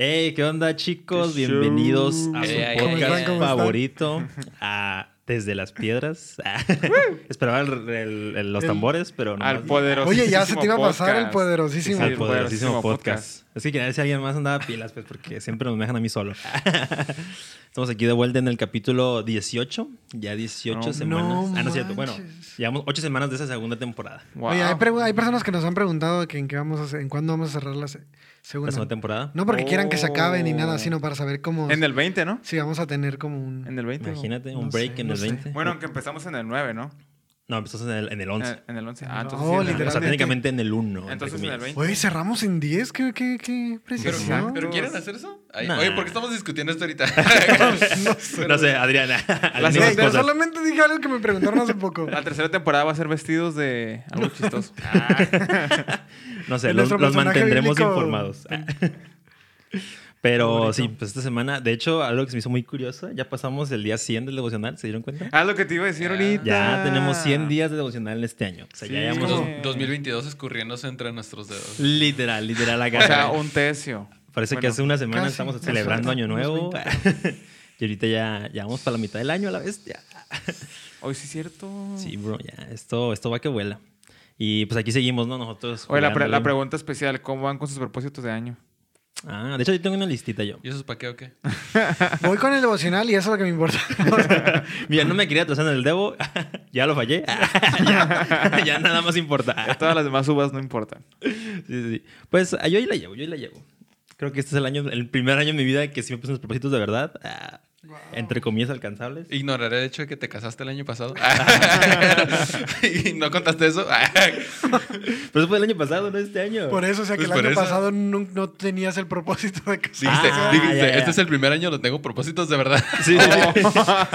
Hey, ¿qué onda, chicos? ¿Qué Bienvenidos a su Hey, podcast favorito, a Desde las Piedras. Esperaba el- el- el- los El- tambores, pero no. Al poderosísimo Oye, ya se te iba a pasar el podcast. poderosísimo. Sí, Al el poderosísimo poderosísimo podcast. Es que quería ver si alguien más andaba pilas, pues, porque siempre nos dejan a mí solo. Estamos aquí de vuelta en el capítulo 18. Ya 18 No, semanas. no ah, no es cierto. Bueno, llevamos 8 semanas de esa segunda temporada. Wow. Oye, hay personas que nos han preguntado que en, qué vamos a hacer- en cuándo vamos a cerrar la se- La segunda. segunda temporada. No porque quieran que se acabe ni Oh. nada, sino para saber cómo... En el 20, ¿no? Si vamos a tener como un... En el 20. Imagínate, No un break sé, en no el sé. 20. Bueno, aunque empezamos en el 9, ¿no? No, empezamos en el, en el 11. En, en el 11. Ah, No, entonces sí, en el literal. o sea, 20. técnicamente en el 1. Entonces en el 20. Oye, cerramos en 10, qué, qué, qué Pero, precisión. Exacto. ¿pero quieren hacer eso? Ay, Nah. Oye, ¿por qué estamos discutiendo esto ahorita? No sé, Adriana. Adriana, Ey, esas pero cosas. solamente dije algo que me preguntaron hace poco. La tercera temporada va a ser vestidos de algo chistoso. No sé, los, los mantendremos bíblico. informados. Pero sí, pues esta semana, de hecho, algo que se me hizo muy curioso, ya pasamos el día 100 del devocional, ¿se dieron cuenta? Ah, lo que te iba a decir Ya. ahorita. Ya tenemos 100 días de devocional este año. O sea, Sí. ya Es llevamos como Sí. 2022 escurriéndose entre nuestros dedos. literal, literal acá. O sea, un tercio. Parece que hace una semana casi, estamos celebrando Año Nuevo. y ahorita ya, ya vamos para la mitad del año a la vez. Ya. Hoy sí es cierto. Sí, bro, ya. Esto, esto va que vuela. Y pues aquí seguimos, ¿no? Nosotros. Oye, la, pre- la pregunta especial, ¿cómo van con sus propósitos de año? Ah, de hecho, yo tengo una listita yo. ¿Y eso es para qué o qué? Voy con el devocional y eso es lo que me importa. Mira, no me quería atrasar en el Devo. ya lo fallé. ya, ya nada más importa. Ya todas las demás uvas no importan. Sí, sí, sí. Pues yo ahí la llevo, yo ahí la llevo. Creo que este es el año, el primer año en mi vida que sí me puse unos propósitos de verdad. ah, Entre comillas alcanzables. Ignoraré el hecho de que te casaste el año pasado. ¿Y no contaste eso? Pero eso fue el año pasado, no este año. Por eso, o sea, que Pues el por año eso. pasado no, no tenías el propósito de casarte. Dijiste, Ah, dijiste, ya, ya. este es el primer año, lo tengo propósitos de verdad. Sí, sí, sí.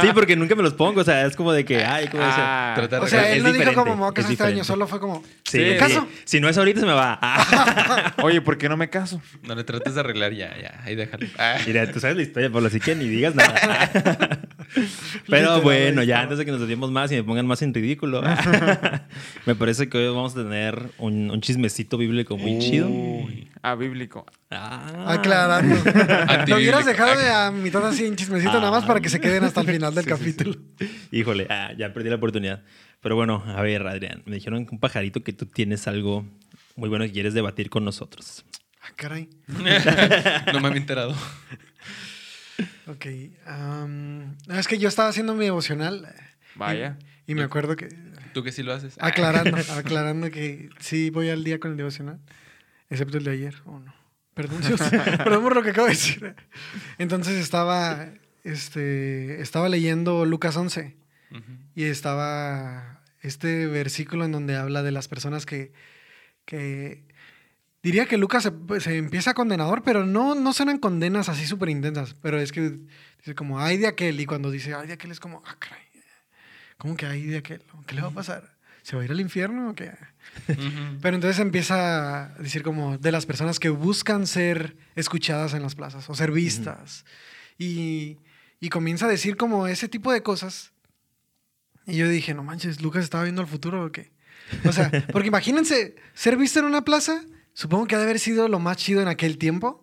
Sí, porque nunca me los pongo. O sea, es como de que, ay, ¿cómo decía? Ah, Tratar O de- sea, Es él no dijo como me voy a es casar este año, solo fue como... Sí, ¿Me sí. caso? Si no es ahorita, se me va. Ah. Oye, ¿por qué no me caso? No le trates de arreglar ya, ya. Ahí déjalo. Ah. Mira, tú sabes la historia, Pablo, así que ni digas nada. Pero bueno, ya antes de que nos desviemos más y me pongan más en ridículo, me parece que hoy vamos a tener un, un chismecito bíblico muy chido. Uy. Ah, bíblico. Ah. Aclarando. Lo hubieras dejado de a mitad así en chismecito nada más para que se queden hasta el final del Sí, sí, capítulo. Híjole, ah, ya perdí la oportunidad. Pero bueno, a ver, Adrián, me dijeron que un pajarito que tú tienes algo muy bueno que quieres debatir con nosotros. Ah, caray. No me había enterado. Ok. es que yo estaba haciendo mi devocional Vaya. y, y me acuerdo que... ¿Tú que sí lo haces? Aclarando, aclarando que sí voy al día con el devocional, excepto el de ayer, o no. Perdón, Dios, perdón por lo que acabo de decir. Entonces estaba, este, estaba leyendo Lucas 11 Ujú. y estaba este versículo en donde habla de las personas que, que diría que Lucas se, se empieza condenador, pero no, no suenan condenas así súper intensas, pero es que dice como, ay de aquel, y cuando dice, ay de aquel es como, ah, caray, ¿cómo que ay de aquel? ¿Qué le va a pasar? ¿Se va a ir al infierno o qué? Pero entonces empieza a decir como de las personas que buscan ser escuchadas en las plazas o ser vistas. y, y comienza a decir como ese tipo de cosas. Y yo dije, no manches, Lucas estaba viendo el futuro o qué. O sea, porque imagínense, ser visto en una plaza, supongo que ha de haber sido lo más chido en aquel tiempo.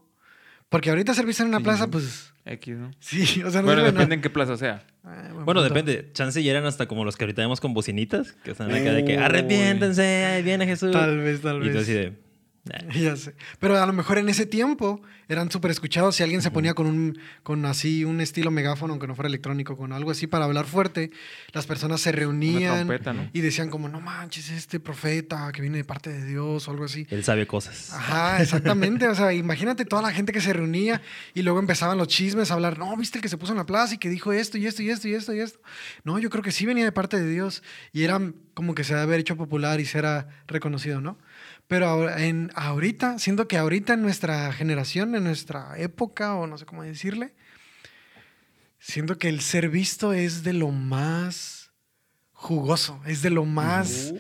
Porque ahorita ser visto en una Sí. plaza, pues X, ¿no? sí, o sea, no Bueno, depende nada. en qué plaza sea. Ah, buen Bueno, punto. depende. Chance ya eran hasta como los que ahorita vemos con bocinitas, que están acá de que Uy. arrepiéntense, ahí viene Jesús. Tal vez, tal y tú vez. así de. Ya sé. Pero a lo mejor en ese tiempo eran súper escuchados. Si alguien se ponía con un con así un estilo megáfono, aunque no fuera electrónico, con algo así para hablar fuerte, las personas se reunían trompeta, ¿no? y decían como, no manches, este profeta que viene de parte de Dios o algo así. Él sabe cosas. Ajá, exactamente. O sea, imagínate toda la gente que se reunía y luego empezaban los chismes a hablar. No, viste el que se puso en la plaza y que dijo esto y esto y esto y esto y esto. No, yo creo que sí venía de parte de Dios y era como que se debe haber hecho popular y será reconocido, ¿no? Pero ahora- en, ahorita, siento que ahorita en nuestra generación, en nuestra época, o no sé cómo decirle, siento que el ser visto es de lo más jugoso, es de lo más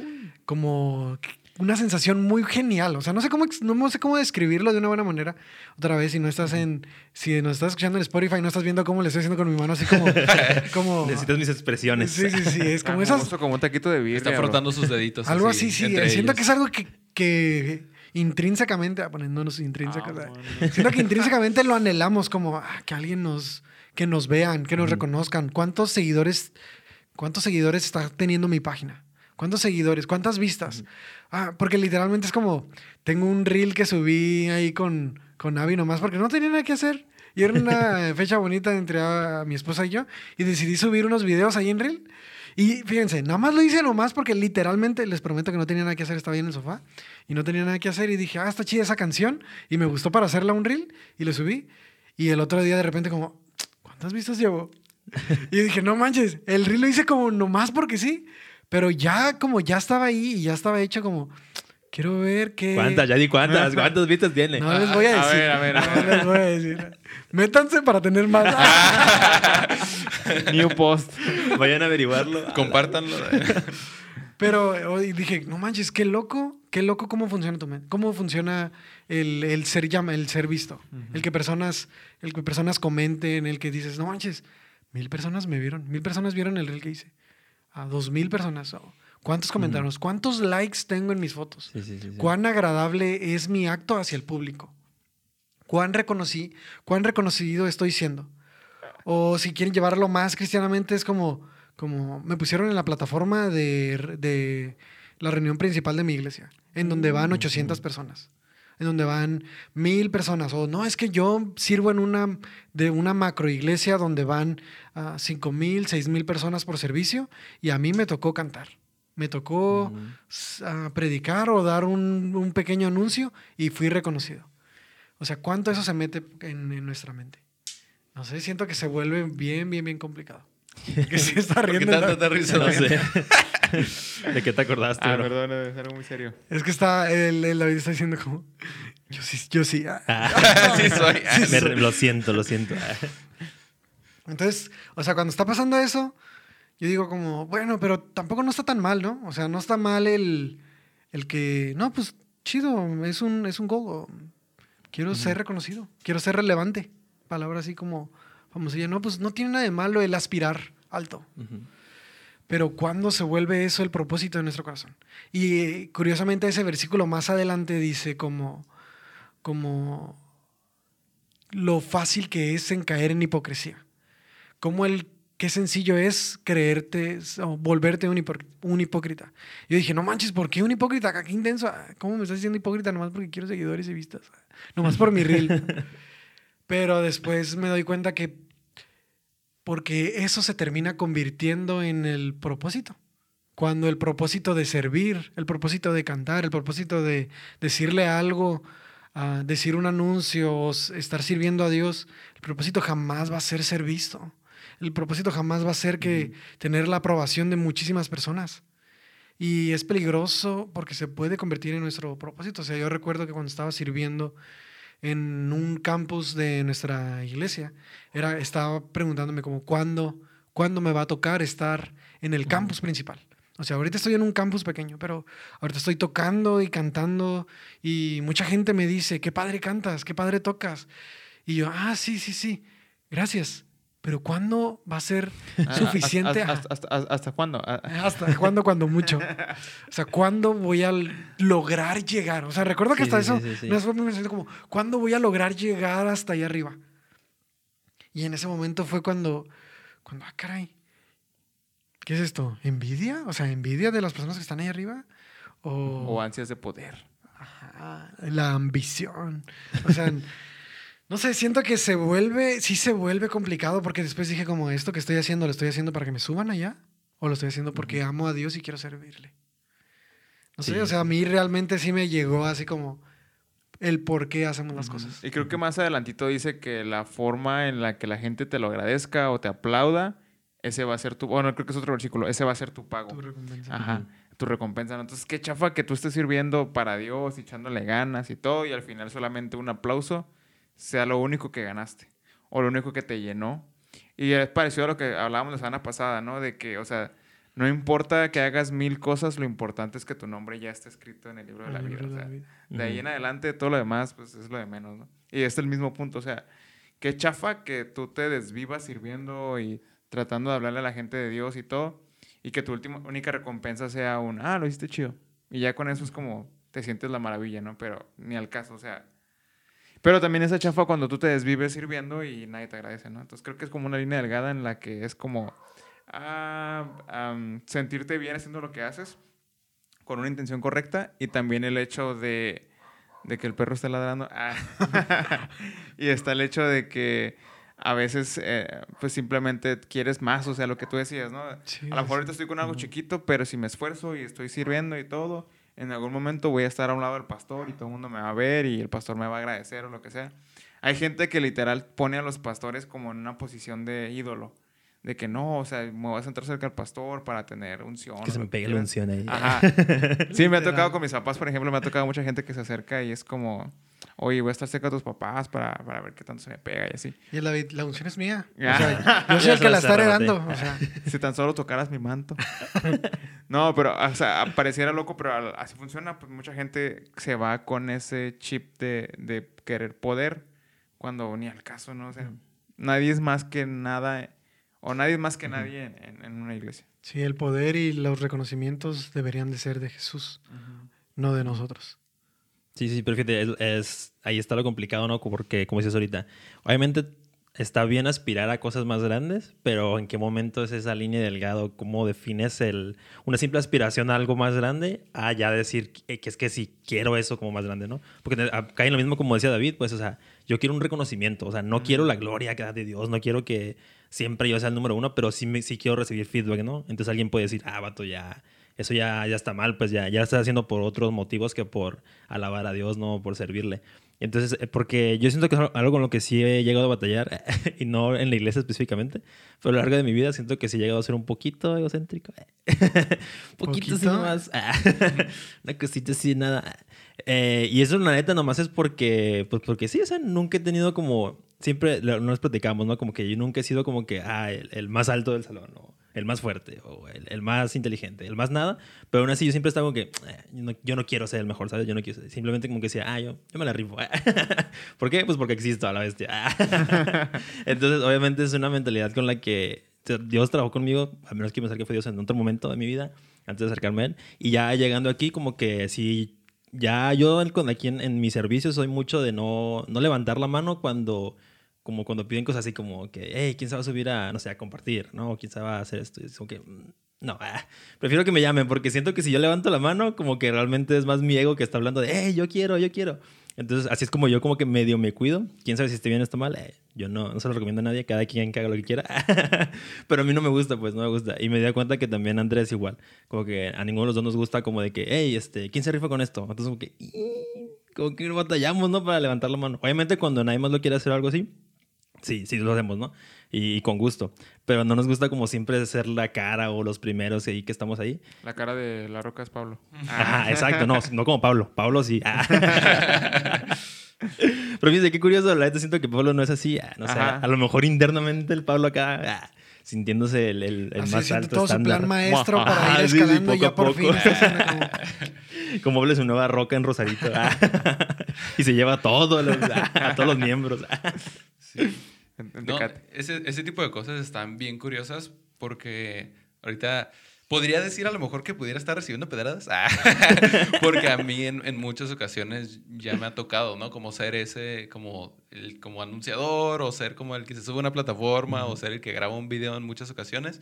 como una sensación muy genial. O sea, no sé cómo, no sé cómo describirlo de una buena manera. Otra vez, si no estás en, si nos estás escuchando en Spotify, no estás viendo cómo le estoy haciendo con mi mano, así como, como Necesitas mis expresiones. sí, sí, sí, es como Ah, esas, como un taquito de birria. Está bro. frotando sus deditos. algo así, sí. Siento ellos. que es algo que, que intrínsecamente, ah, poniéndonos intrínsecos, Ah, bueno. siento que intrínsecamente lo anhelamos como ah, que alguien nos, que nos vean, que nos reconozcan. ¿Cuántos seguidores, cuántos seguidores está teniendo mi página? ¿Cuántos seguidores? ¿Cuántas vistas? Ah, porque literalmente es como, tengo un reel que subí ahí con, con Abby nomás porque no tenía nada que hacer. Y era una fecha bonita entre a, mi esposa y yo. Y decidí subir unos videos ahí en reel. Y fíjense, nada más lo hice nomás porque literalmente les prometo que no tenía nada que hacer, estaba ahí en el sofá y no tenía nada que hacer y dije, ah, está chida esa canción y me gustó para hacerla un reel y lo subí y el otro día de repente como, ¿cuántas vistas llevo? y dije, no manches, el reel lo hice como nomás porque sí, pero ya como ya estaba ahí y ya estaba hecho como, quiero ver qué... ¿Cuántas? Ya di cuántas. ¿Cuántas vistas tiene? No les voy a A decir. ver, a ver, a no les voy a decir. Métanse para tener más. New post. Vayan a averiguarlo. Compártanlo. Pero hoy dije, no manches, qué loco, qué loco cómo funciona tu mente, cómo funciona el, el ser llama, el ser visto, el que personas, el que personas comenten, el que dices, no manches, mil personas me vieron, mil personas vieron el reel que hice, a dos mil personas, oh, ¿cuántos comentarios? ¿Cuántos likes tengo en mis fotos? Sí, sí, sí. sí. ¿Cuán agradable es mi acto hacia el público? ¿Cuán, reconocí, ¿Cuán reconocido estoy siendo? O si quieren llevarlo más cristianamente, es como, como me pusieron en la plataforma de, de la reunión principal de mi iglesia, en donde van 800 personas, en donde van mil personas. O no, es que yo sirvo en una, de una macro iglesia donde van a 5 mil, 6 mil personas por servicio y a mí me tocó cantar. Me tocó Ujú. s- a predicar o dar un, un pequeño anuncio y fui reconocido. O sea, ¿cuánto eso se mete en, en nuestra mente? No sé, siento que se vuelve bien, bien, bien complicado. Que se está ¿Por qué riendo. tanto ¿no? te risa? No sé. ¿De qué te acordaste, Ah, bro? perdón, es algo muy serio. Es que está, el, el David está diciendo como, yo sí, yo sí. ah". sí soy. Sí, Me soy. lo siento, lo siento. Entonces, o sea, cuando está pasando eso, yo digo como, bueno, pero tampoco no está tan mal, ¿no? O sea, no está mal el, el que, no, pues chido, es un, es un goal. o Quiero ser reconocido, quiero ser relevante. Palabra así como famosilla. No, pues no tiene nada de malo el aspirar alto. Pero ¿cuándo se vuelve eso el propósito de nuestro corazón? Y eh, curiosamente ese versículo más adelante dice como, como lo fácil que es en caer en hipocresía. Como el qué sencillo es creerte o volverte un, un hipócrita. Yo dije, no manches, ¿por qué un hipócrita? Qué intenso. ¿Cómo me estás diciendo hipócrita? Nomás porque quiero seguidores y vistas. Nomás por mi reel. Pero después me doy cuenta que porque eso se termina convirtiendo en el propósito. Cuando el propósito de servir, el propósito de cantar, el propósito de decirle algo, ah, decir un anuncio, estar sirviendo a Dios, el propósito jamás va a ser ser visto. El propósito jamás va a ser que tener la aprobación de muchísimas personas. Y es peligroso porque se puede convertir en nuestro propósito. O sea, yo recuerdo que cuando estaba sirviendo en un campus de nuestra iglesia, era, estaba preguntándome como, ¿cuándo, ¿cuándo me va a tocar estar en el campus principal? O sea, ahorita estoy en un campus pequeño, pero ahorita estoy tocando y cantando y mucha gente me dice, qué padre cantas, qué padre tocas. Y yo, ah, sí, sí, sí, gracias. Pero ¿cuándo va a ser Ah, suficiente? ¿Hasta, hasta, hasta- hasta cuándo? Ah, ¿Hasta cuándo, cuando mucho? O sea, ¿cuándo voy a lograr llegar? O sea, recuerdo que Sí, hasta sí, eso, sí, vez fue muy como, ¿cuándo voy a lograr llegar hasta allá arriba? Y en ese momento fue cuando, cuando, ah, caray, ¿qué es esto? ¿Envidia? O sea, ¿envidia de las personas que están ahí arriba? O, O ansias de poder. Ajá, la ambición. O sea, no sé, siento que se vuelve, sí se vuelve complicado porque después dije como esto que estoy haciendo, ¿lo estoy haciendo para que me suban allá? ¿O lo estoy haciendo porque amo a Dios y quiero servirle? No sé, Sí. o sea, a mí realmente sí me llegó así como el por qué hacemos las cosas. Y creo que más adelantito dice que la forma en la que la gente te lo agradezca o te aplauda, ese va a ser tu... Bueno, creo que es otro versículo. Ese va a ser tu pago. Tu recompensa. Ajá, tu recompensa. ¿no? Entonces, qué chafa que tú estés sirviendo para Dios, y echándole ganas y todo, y al final solamente un aplauso sea lo único que ganaste o lo único que te llenó. Y es parecido a lo que hablábamos la semana pasada, ¿no? De que, o sea, no importa que hagas mil cosas, lo importante es que tu nombre ya esté escrito en el libro de la vida. libro o de la sea, vida. de ahí en adelante, todo lo demás, pues es lo de menos, ¿no? Y este es el mismo punto, o sea, qué chafa que tú te desvivas sirviendo y tratando de hablarle a la gente de Dios y todo, y que tu última, única recompensa sea un, ah, lo hiciste chido. Y ya con eso es como, te sientes la maravilla, ¿no? Pero ni al caso, o sea. Pero también esa chafa cuando tú te desvives sirviendo y nadie te agradece, ¿no? Entonces creo que es como una línea delgada en la que es como ah, am, sentirte bien haciendo lo que haces con una intención correcta y también el hecho de, de que el perro esté ladrando. Ah. y está el hecho de que a veces eh, pues simplemente quieres más, o sea, lo que tú decías, ¿no? Sí, a lo mejor ahorita estoy con algo chiquito, pero si me esfuerzo y estoy sirviendo y todo, en algún momento voy a estar a un lado del pastor y todo el mundo me va a ver y el pastor me va a agradecer o lo que sea. Hay gente que literal pone a los pastores como en una posición de ídolo. De que no, o sea, me voy a sentar cerca al pastor para tener unción. Que se me pegue la unción ahí. Ajá. Sí, me ha tocado con mis papás, por ejemplo, me ha tocado mucha gente que se acerca y es como, oye, voy a estar cerca de tus papás para, para ver qué tanto se me pega y así. Y la, la unción es mía. O sea, yo soy el que la está heredando. O sea, Si tan solo tocaras mi manto. no, pero, o sea, pareciera loco, pero así funciona. Pues mucha gente se va con ese chip de, de querer poder cuando ni al caso, ¿no? O sea, nadie es más que nada, o nadie es más que nadie en, en- en una iglesia. sí, el poder y los reconocimientos deberían de ser de Jesús, no de nosotros. Sí, sí, pero fíjate, es, es- ahí está lo complicado, ¿no? Porque, como dices ahorita, obviamente está bien aspirar a cosas más grandes, pero ¿en qué momento es esa línea delgado? ¿Cómo defines el, una simple aspiración a algo más grande a ya decir que, que es que sí quiero eso como más grande, ¿no? Porque te- cae en lo mismo como decía David, pues, o sea, yo quiero un reconocimiento, o sea, no quiero la gloria que da de Dios, no quiero que siempre yo sea el número uno, pero sí, me, sí quiero recibir feedback, ¿no? Entonces alguien puede decir, ah, vato, ya, eso ya, ya está mal, pues ya, ya lo estás haciendo por otros motivos que por alabar a Dios, no por servirle. Entonces, eh, porque yo siento que es algo con lo que sí he llegado a batallar, y no en la iglesia específicamente, pero a lo largo de mi vida siento que sí he llegado a ser un poquito egocéntrico. poquito así ¿Poquito? nomás. Una cosita así, nada. Eh, y eso, la neta, nomás es porque, pues porque sí, o sea, nunca he tenido como, siempre nos platicamos, ¿no? Como que yo nunca he sido como que, ah, el, el más alto del salón, o el más fuerte, o el, el más inteligente, el más nada, pero aún así yo siempre estaba como que, eh, yo, no, yo no quiero ser el mejor, ¿sabes? Yo no quiero ser, simplemente como que decía, ah, yo, yo me la rifo. ¿Por qué? Pues porque existo a la bestia. Entonces, obviamente es una mentalidad con la que Dios trabajó conmigo, a menos que pensar que fue Dios en otro momento de mi vida, antes de acercarme a Él. Y ya llegando aquí, como que sí, ya yo aquí en, en mi servicio soy mucho de no, no levantar la mano cuando, como cuando piden cosas así como que, hey, ¿quién se va a subir a, no sé, a compartir? ¿No? ¿Quién se va a hacer esto? Es como que, mm, no, ah, prefiero que me llamen porque siento que si yo levanto la mano, como que realmente es más mi ego que está hablando de, hey, yo quiero, yo quiero. Entonces, así es como yo como que medio me cuido. ¿Quién sabe si esté bien o está mal? Eh, yo no, no se lo recomiendo a nadie, cada quien que haga lo que quiera. Pero a mí no me gusta, pues no me gusta. Y me di cuenta que también Andrés igual. Como que a ninguno de los dos nos gusta como de que, hey, este, ¿quién se rifa con esto? Entonces como que, como que batallamos, ¿no? Para levantar la mano. Obviamente cuando nadie más lo quiere hacer o algo así, sí, sí lo hacemos, ¿no? Y, y con gusto. Pero no nos gusta como siempre ser la cara o los primeros ahí que estamos ahí. La cara de la roca es Pablo. Ajá, exacto. No, no como Pablo. Pablo sí. Ah. Pero fíjate, qué curioso. La neta siento que Pablo no es así. Ah, no sé, Ajá. a lo mejor internamente el Pablo acá, ah, sintiéndose el, el, el Así más alto todo su estándar. plan maestro Ajá, para ir sí, sí, escalando y poco ya a por poco. fin. como- hable su nueva roca en Rosarito. ah. y se lleva a todos los, a todos los miembros. ah. En- en No, Tecate. ese, ese tipo de cosas están bien curiosas porque ahorita podría decir a lo mejor que pudiera estar recibiendo pedradas. Ah, porque a mí en, en muchas ocasiones ya me ha tocado, ¿no? Como ser ese, como, el, como anunciador o ser como el que se sube a una plataforma o ser el que graba un video en muchas ocasiones.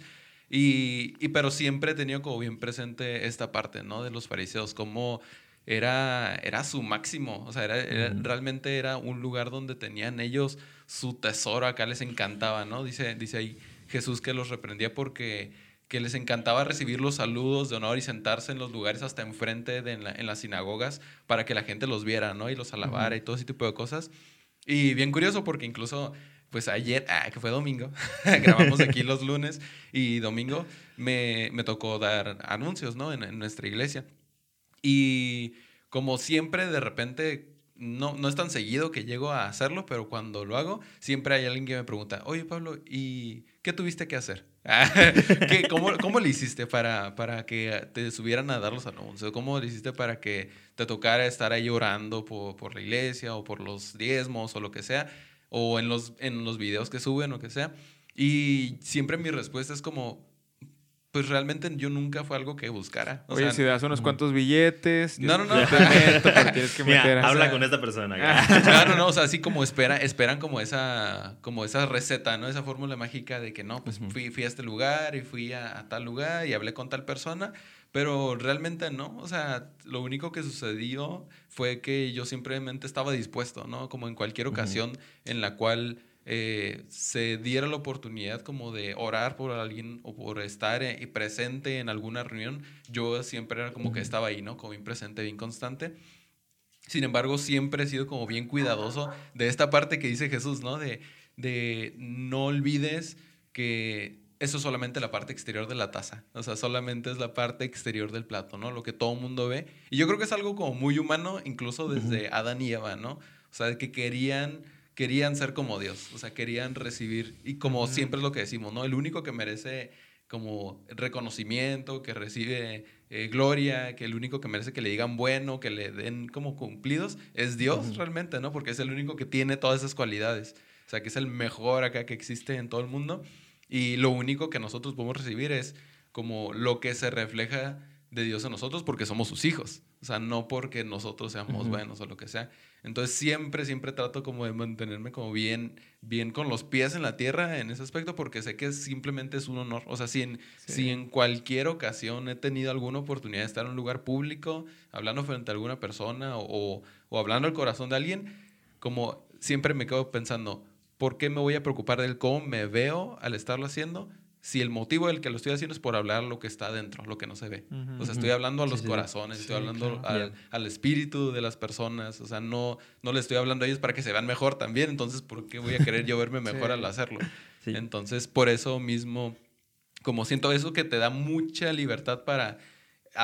Y, y pero siempre he tenido como bien presente esta parte, ¿no? De los fariseos, como era, era su máximo, o sea, era, era- realmente era un lugar donde tenían ellos su tesoro, acá les encantaba, ¿no? Dice, dice ahí Jesús que los reprendía porque que les encantaba recibir los saludos de honor y sentarse en los lugares hasta enfrente de en, la- en las sinagogas para que la gente los viera, ¿no? Y los alabara y todo ese tipo de cosas. Y bien curioso porque incluso, pues ayer, ah, que fue domingo, grabamos aquí los lunes y domingo me, me tocó dar anuncios, ¿no? En, en nuestra iglesia. Y como siempre, de repente, no, no es tan seguido que llego a hacerlo, pero cuando lo hago, siempre hay alguien que me pregunta, oye Pablo, ¿y qué tuviste que hacer? ¿Qué- cómo, ¿Cómo le hiciste para, para que te subieran a dar los anuncios? ¿Cómo le hiciste para que te tocara estar ahí orando por, por la iglesia o por los diezmos o lo que sea? O en los, en los videos que suben o que sea. Y siempre mi respuesta es como, pues realmente yo nunca fue algo que buscara. O Oye, sea, si das unos cuantos billetes. No, no, no. te meto, pero tienes que Mira, meter. habla sea- con esta persona. Claro, no, o sea, así como espera, esperan como esa, como esa receta, ¿no? Esa fórmula mágica de que no, pues fui, fui a este lugar y fui a, a tal lugar y hablé con tal persona, pero realmente no, o sea, lo único que sucedió fue que yo simplemente estaba dispuesto, ¿no? Como en cualquier ocasión en la cual eh, se diera la oportunidad como de orar por alguien o por estar eh, presente en alguna reunión, yo siempre era como que estaba ahí, ¿no? Como bien presente, bien constante. Sin embargo, siempre he sido como bien cuidadoso de esta parte que dice Jesús, ¿no? De, de no olvides que eso es solamente la parte exterior de la taza. O sea, solamente es la parte exterior del plato, ¿no? Lo que todo el mundo ve. Y yo creo que es algo como muy humano, incluso desde Adán y Eva, ¿no? O sea, que querían, querían ser como Dios. O sea, querían recibir. Y como siempre es lo que decimos, ¿no? El único que merece como reconocimiento, que recibe eh, gloria, que el único que merece que le digan bueno, que le den como cumplidos, es Dios realmente, ¿no? Porque es el único que tiene todas esas cualidades. O sea, que es el mejor acá que existe en todo el mundo. Y lo único que nosotros podemos recibir es como lo que se refleja de Dios en nosotros porque somos sus hijos. O sea, no porque nosotros seamos buenos o lo que sea. Entonces siempre, siempre trato como de mantenerme como bien, bien con los pies en la tierra en ese aspecto porque sé que simplemente es un honor. O sea, si en, si en cualquier ocasión he tenido alguna oportunidad de estar en un lugar público, hablando frente a alguna persona o, o hablando al corazón de alguien, como siempre me quedo pensando, ¿por qué me voy a preocupar del cómo me veo al estarlo haciendo? Si el motivo del que lo estoy haciendo es por hablar lo que está dentro, lo que no se ve. O sea, estoy hablando a los Sí, sí. corazones, estoy hablando claro. al, al espíritu de las personas. O sea, no, no le estoy hablando a ellos para que se vean mejor también. Entonces, ¿por qué voy a querer yo verme mejor Sí. al hacerlo? Sí. Entonces, por eso mismo, como siento eso que te da mucha libertad para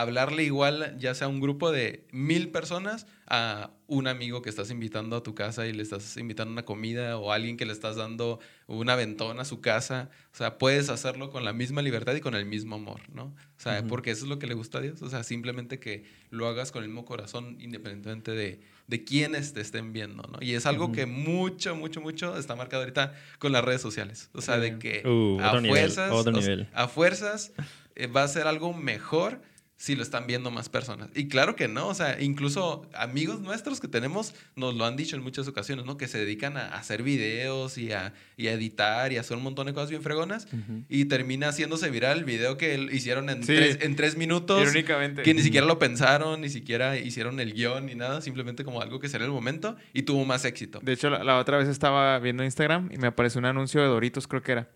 hablarle igual, ya sea a un grupo de mil personas, a un amigo que estás invitando a tu casa y le estás invitando una comida o a alguien que le estás dando un aventón a su casa. O sea, puedes hacerlo con la misma libertad y con el mismo amor, ¿no? O sea, Ujú. porque eso es lo que le gusta a Dios. O sea, simplemente que lo hagas con el mismo corazón, independientemente de, de quiénes te estén viendo, ¿no? Y es algo Ujú. que mucho, mucho, mucho está marcado ahorita con las redes sociales. O sea, de que Uh, a fuerzas, nivel. a fuerzas eh, va a ser algo mejor si lo están viendo más personas. Y claro que no, o sea, incluso amigos nuestros que tenemos nos lo han dicho en muchas ocasiones, ¿no? Que se dedican a, hacer videos y a, y a editar y a hacer un montón de cosas bien fregonas y termina haciéndose viral el video que hicieron en, Sí. tres, en tres minutos. Irónicamente. Que ni siquiera lo pensaron, ni siquiera hicieron el guion ni nada, simplemente como algo que en el momento y tuvo más éxito. De hecho, la, la otra vez estaba viendo Instagram y me apareció un anuncio de Doritos, creo que era.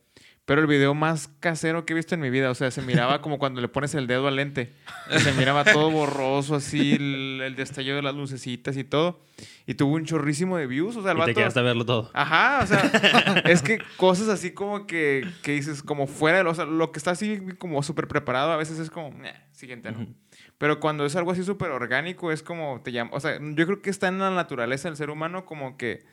Pero el video más casero que he visto en mi vida, o sea, se miraba como cuando le pones el dedo al lente. Se miraba todo borroso, así, el, el destello de las lucecitas y todo. Y tuvo un chorrísimo de views, o sea, el Y te vato... quedaste a verlo todo. Ajá, o sea, es que cosas así como que, que dices, como fuera de lo, o sea, lo que está así como súper preparado, a veces es como, "Nah, siguiente, ¿no? Ujú. Pero cuando es algo así súper orgánico, es como, te llama, o sea, yo creo que está en la naturaleza del ser humano como que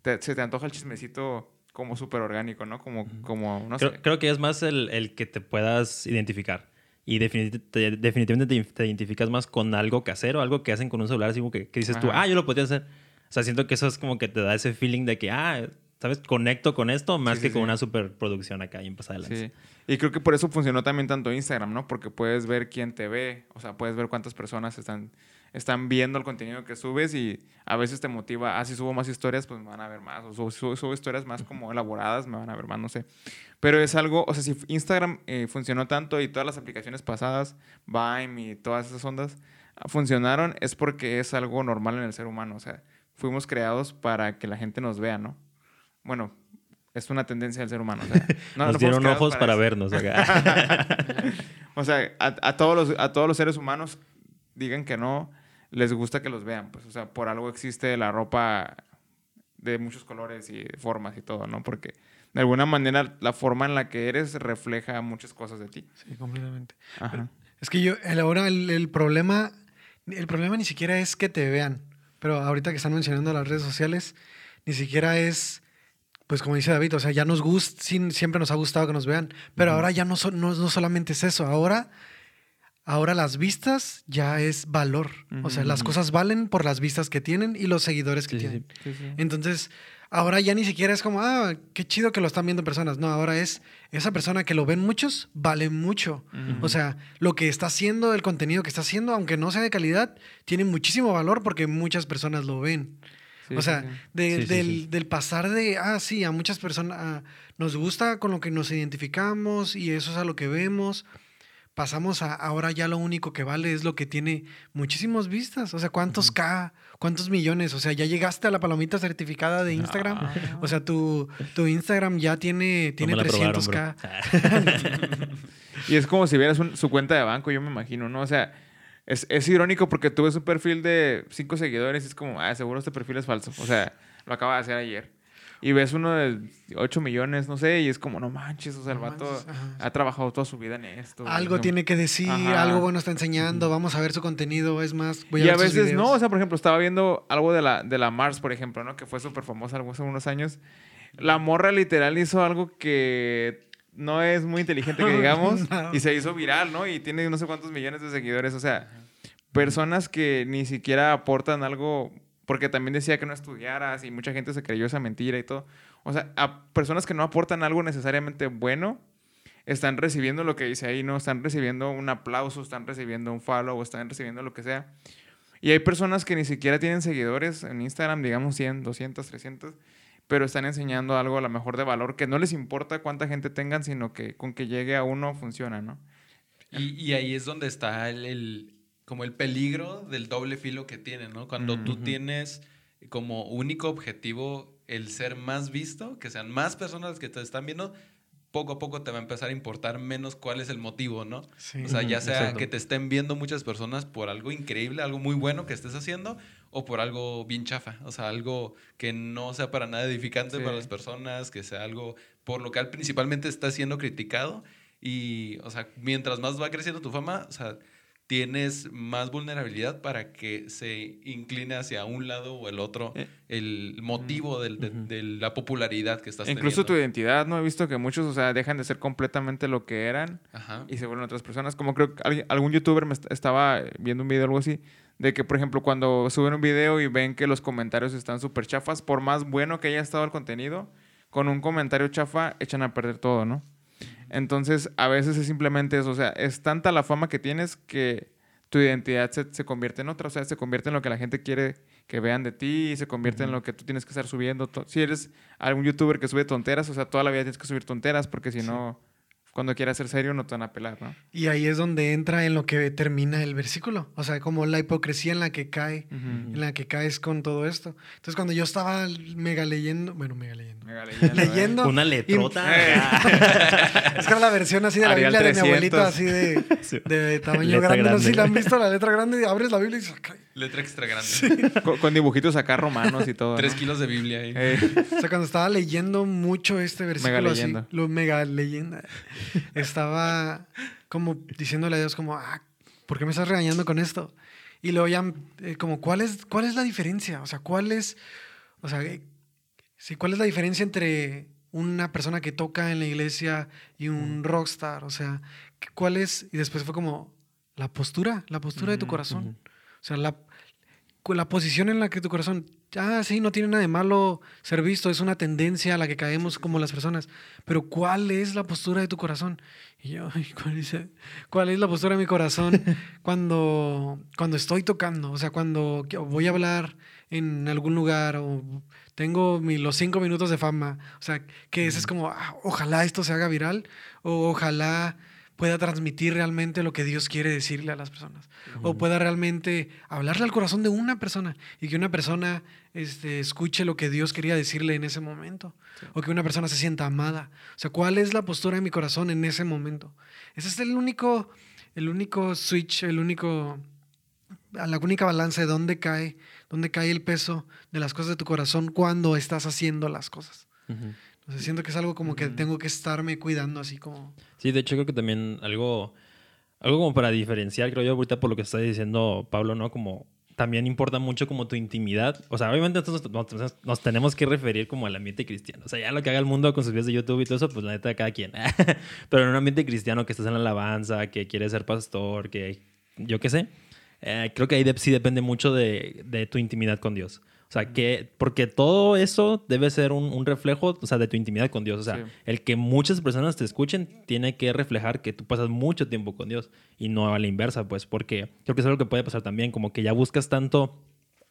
te- se te antoja el chismecito como súper orgánico, ¿no? Como, como, no creo, sé. creo que es más el, el que te puedas identificar. Y definit- te- definitivamente te, identificas más con algo casero, algo que hacen con un celular, así como que, que dices tú, Ajá. ah, yo lo podría hacer. O sea, siento que eso es como que te da ese feeling de que, ah, ¿sabes? Conecto con esto más Sí, que sí, con sí. una superproducción acá y de lanza. Sí. Y creo que por eso funcionó también tanto Instagram, ¿no? Porque puedes ver quién te ve, o sea, puedes ver cuántas personas están, están viendo el contenido que subes y a veces te motiva, ah, si subo más historias, pues me van a ver más, o subo, subo- subo historias más como elaboradas, me van a ver más, no sé. Pero es algo, o sea, si Instagram eh, funcionó tanto y todas las aplicaciones pasadas, Vine y todas esas ondas, ah, funcionaron, es porque es algo normal en el ser humano, o sea, fuimos creados para que la gente nos vea, ¿no? Bueno, es una tendencia del ser humano. O sea, no- Nos no dieron ojos para, eso. vernos acá. O sea, a, a todos los, a todos los seres humanos, digan que no, les gusta que los vean. Pues, o sea, por algo existe la ropa de muchos colores y formas y todo, ¿no? Porque de alguna manera la forma en la que eres refleja muchas cosas de ti. Sí, completamente. Ajá. Es que yo, ahora el, el problema, el problema ni siquiera es que te vean, pero ahorita que están mencionando las redes sociales, ni siquiera es, pues como dice David, o sea, ya nos gusta, siempre nos ha gustado que nos vean, pero ahora ya no, so- no, no solamente es eso, ahora ahora las vistas ya es valor. O sea, las cosas valen por las vistas que tienen y los seguidores que Sí, tienen. Sí, sí. Entonces, ahora ya ni siquiera es como, ah, qué chido que lo están viendo personas. No, ahora es esa persona que lo ven muchos, vale mucho. O sea, lo que está haciendo, el contenido que está haciendo, aunque no sea de calidad, tiene muchísimo valor porque muchas personas lo ven. Sí, o sea, sí, sí. de- Sí, sí, del, sí. del pasar de, ah, sí, a muchas personas ah, nos gusta con lo que nos identificamos y eso es a lo que vemos. Pasamos a ahora ya lo único que vale es lo que tiene muchísimas vistas. O sea, ¿cuántos K? ¿Cuántos millones? O sea, ya llegaste a la palomita certificada de Instagram. Ah. O sea, tu, tu Instagram ya tiene, tiene No me la probaron, 300K. bro. Y es como si vieras un- su cuenta de banco, yo me imagino, ¿no? O sea, es, es irónico porque tú ves un perfil de cinco seguidores y es como, ah, seguro este perfil es falso. O sea, lo acaba de hacer ayer. Y ves uno de 8 millones, no sé, y es como, no manches, o sea, el No vato manches, ha trabajado toda su vida en esto. Algo No- tiene que decir, Ajá. algo bueno está enseñando, vamos a ver su contenido, es más, voy a y a ver sus veces no, videos. o sea, por ejemplo, estaba viendo algo de la, de la Mars, por ejemplo, ¿no? Que fue súper famosa hace unos años. La morra literal hizo algo que no es muy inteligente, que digamos, No. y se hizo viral, ¿no? Y tiene no sé cuántos millones de seguidores, o sea, personas que ni siquiera aportan algo, porque también decía que no estudiaras y mucha gente se creyó esa mentira y todo. O sea, a personas que no aportan algo necesariamente bueno, están recibiendo lo que dice ahí, ¿no? Están recibiendo un aplauso, están recibiendo un follow, están recibiendo lo que sea. Y hay personas que ni siquiera tienen seguidores en Instagram, digamos 100, 200, 300, pero están enseñando algo a lo mejor de valor que no les importa cuánta gente tengan, sino que con que llegue a uno funciona, ¿no? Y, y ahí es donde está el, el- como el peligro del doble filo que tiene, ¿no? Cuando tú tienes como único objetivo el ser más visto, que sean más personas las que te están viendo, poco a poco te va a empezar a importar menos cuál es el motivo, ¿no? Sí. O sea, ya sea exacto. que te estén viendo muchas personas por algo increíble, algo muy bueno que estés haciendo, o por algo bien chafa. O sea, algo que no sea para nada edificante Sí. para las personas, que sea algo por lo cual principalmente está siendo criticado. Y, o sea, mientras más va creciendo tu fama, o sea, tienes más vulnerabilidad para que se incline hacia un lado o el otro Eh. el motivo del- de, la popularidad que estás Incluso tu identidad, ¿no? He visto que muchos, o sea, dejan de ser completamente lo que eran Ajá. y se vuelven otras personas. Como creo que alguien- algún youtuber me est- estaba viendo un video o algo así, de que, por ejemplo, cuando suben un video y ven que los comentarios están súper chafas, por más bueno que haya estado el contenido, con un comentario chafa echan a perder todo, ¿no? Entonces, a veces es simplemente eso, o sea, es tanta la fama que tienes que tu identidad se, se convierte en otra, o sea, se convierte en lo que la gente quiere que vean de ti, y se convierte en lo que tú tienes que estar subiendo. Si eres algún youtuber que sube tonteras, o sea, toda la vida tienes que subir tonteras, porque si no, cuando quieras ser serio, no te van a pelar, ¿no? Y ahí es donde entra en lo que termina el versículo. O sea, como la hipocresía en la que cae, en la que caes con todo esto. Entonces, cuando yo estaba mega leyendo, bueno, mega leyendo. Mega ¿eh? Leyendo. Una letrota. Eh. Es que era la versión así de la Arial Biblia de mi abuelito, 300. así de, Sí. de tamaño Letra grande. No sé si grande. la han visto, la letra grande, abres la Biblia y dices. Letra extra grande. con, con dibujitos acá romanos y todo. Tres ¿no? kilos de Biblia ahí. Eh, O sea, cuando estaba leyendo mucho este versículo Mega así, leyenda. lo mega leyenda, estaba como diciéndole a Dios como, ah, ¿por qué me estás regañando con esto? Y luego ya, eh, como, ¿cuál es, ¿cuál es la diferencia? O sea, ¿cuál es, o sea, eh, sí, ¿cuál es la diferencia entre una persona que toca en la iglesia y un rockstar? O sea, ¿cuál es? Y después fue como, la postura, la postura de tu Ujú, corazón. O sea, la, la posición en la que tu corazón, ah, sí, no tiene nada de malo ser visto, es una tendencia a la que caemos como las personas, pero ¿cuál es la postura de tu corazón? Y yo, ¿cuál es, cuál es la postura de mi corazón cuando, cuando estoy tocando? O sea, cuando voy a hablar en algún lugar o tengo mi- los cinco minutos de fama. O sea, que ese es como, ah, ojalá esto se haga viral o ojalá pueda transmitir realmente lo que Dios quiere decirle a las personas. O pueda realmente hablarle al corazón de una persona y que una persona este, escuche lo que Dios quería decirle en ese momento. O que una persona se sienta amada. O sea, ¿cuál es la postura de mi corazón en ese momento? Ese es el único, el único switch, el único, la única balanza de dónde cae, dónde cae el peso de las cosas de tu corazón cuando estás haciendo las cosas. Ujú. Entonces siento que es algo como que tengo que estarme cuidando así como... Sí, de hecho creo que también algo, algo como para diferenciar, creo yo, ahorita por lo que está diciendo Pablo, ¿no? Como también importa mucho como tu intimidad. O sea, obviamente nosotros nos, nos- nos tenemos que referir como al ambiente cristiano. O sea, ya lo que haga el mundo con sus videos de YouTube y todo eso, pues la neta de cada quien. Pero en un ambiente cristiano que estás en la alabanza, que quieres ser pastor, que yo qué sé, eh, creo que ahí de- sí depende mucho de, de tu intimidad con Dios. O sea, que, porque todo eso debe ser un, un reflejo, o sea, de tu intimidad con Dios. O sea, Sí. el que muchas personas te escuchen tiene que reflejar que tú pasas mucho tiempo con Dios y no a la inversa, pues, porque creo que es algo que puede pasar también, como que ya buscas tanto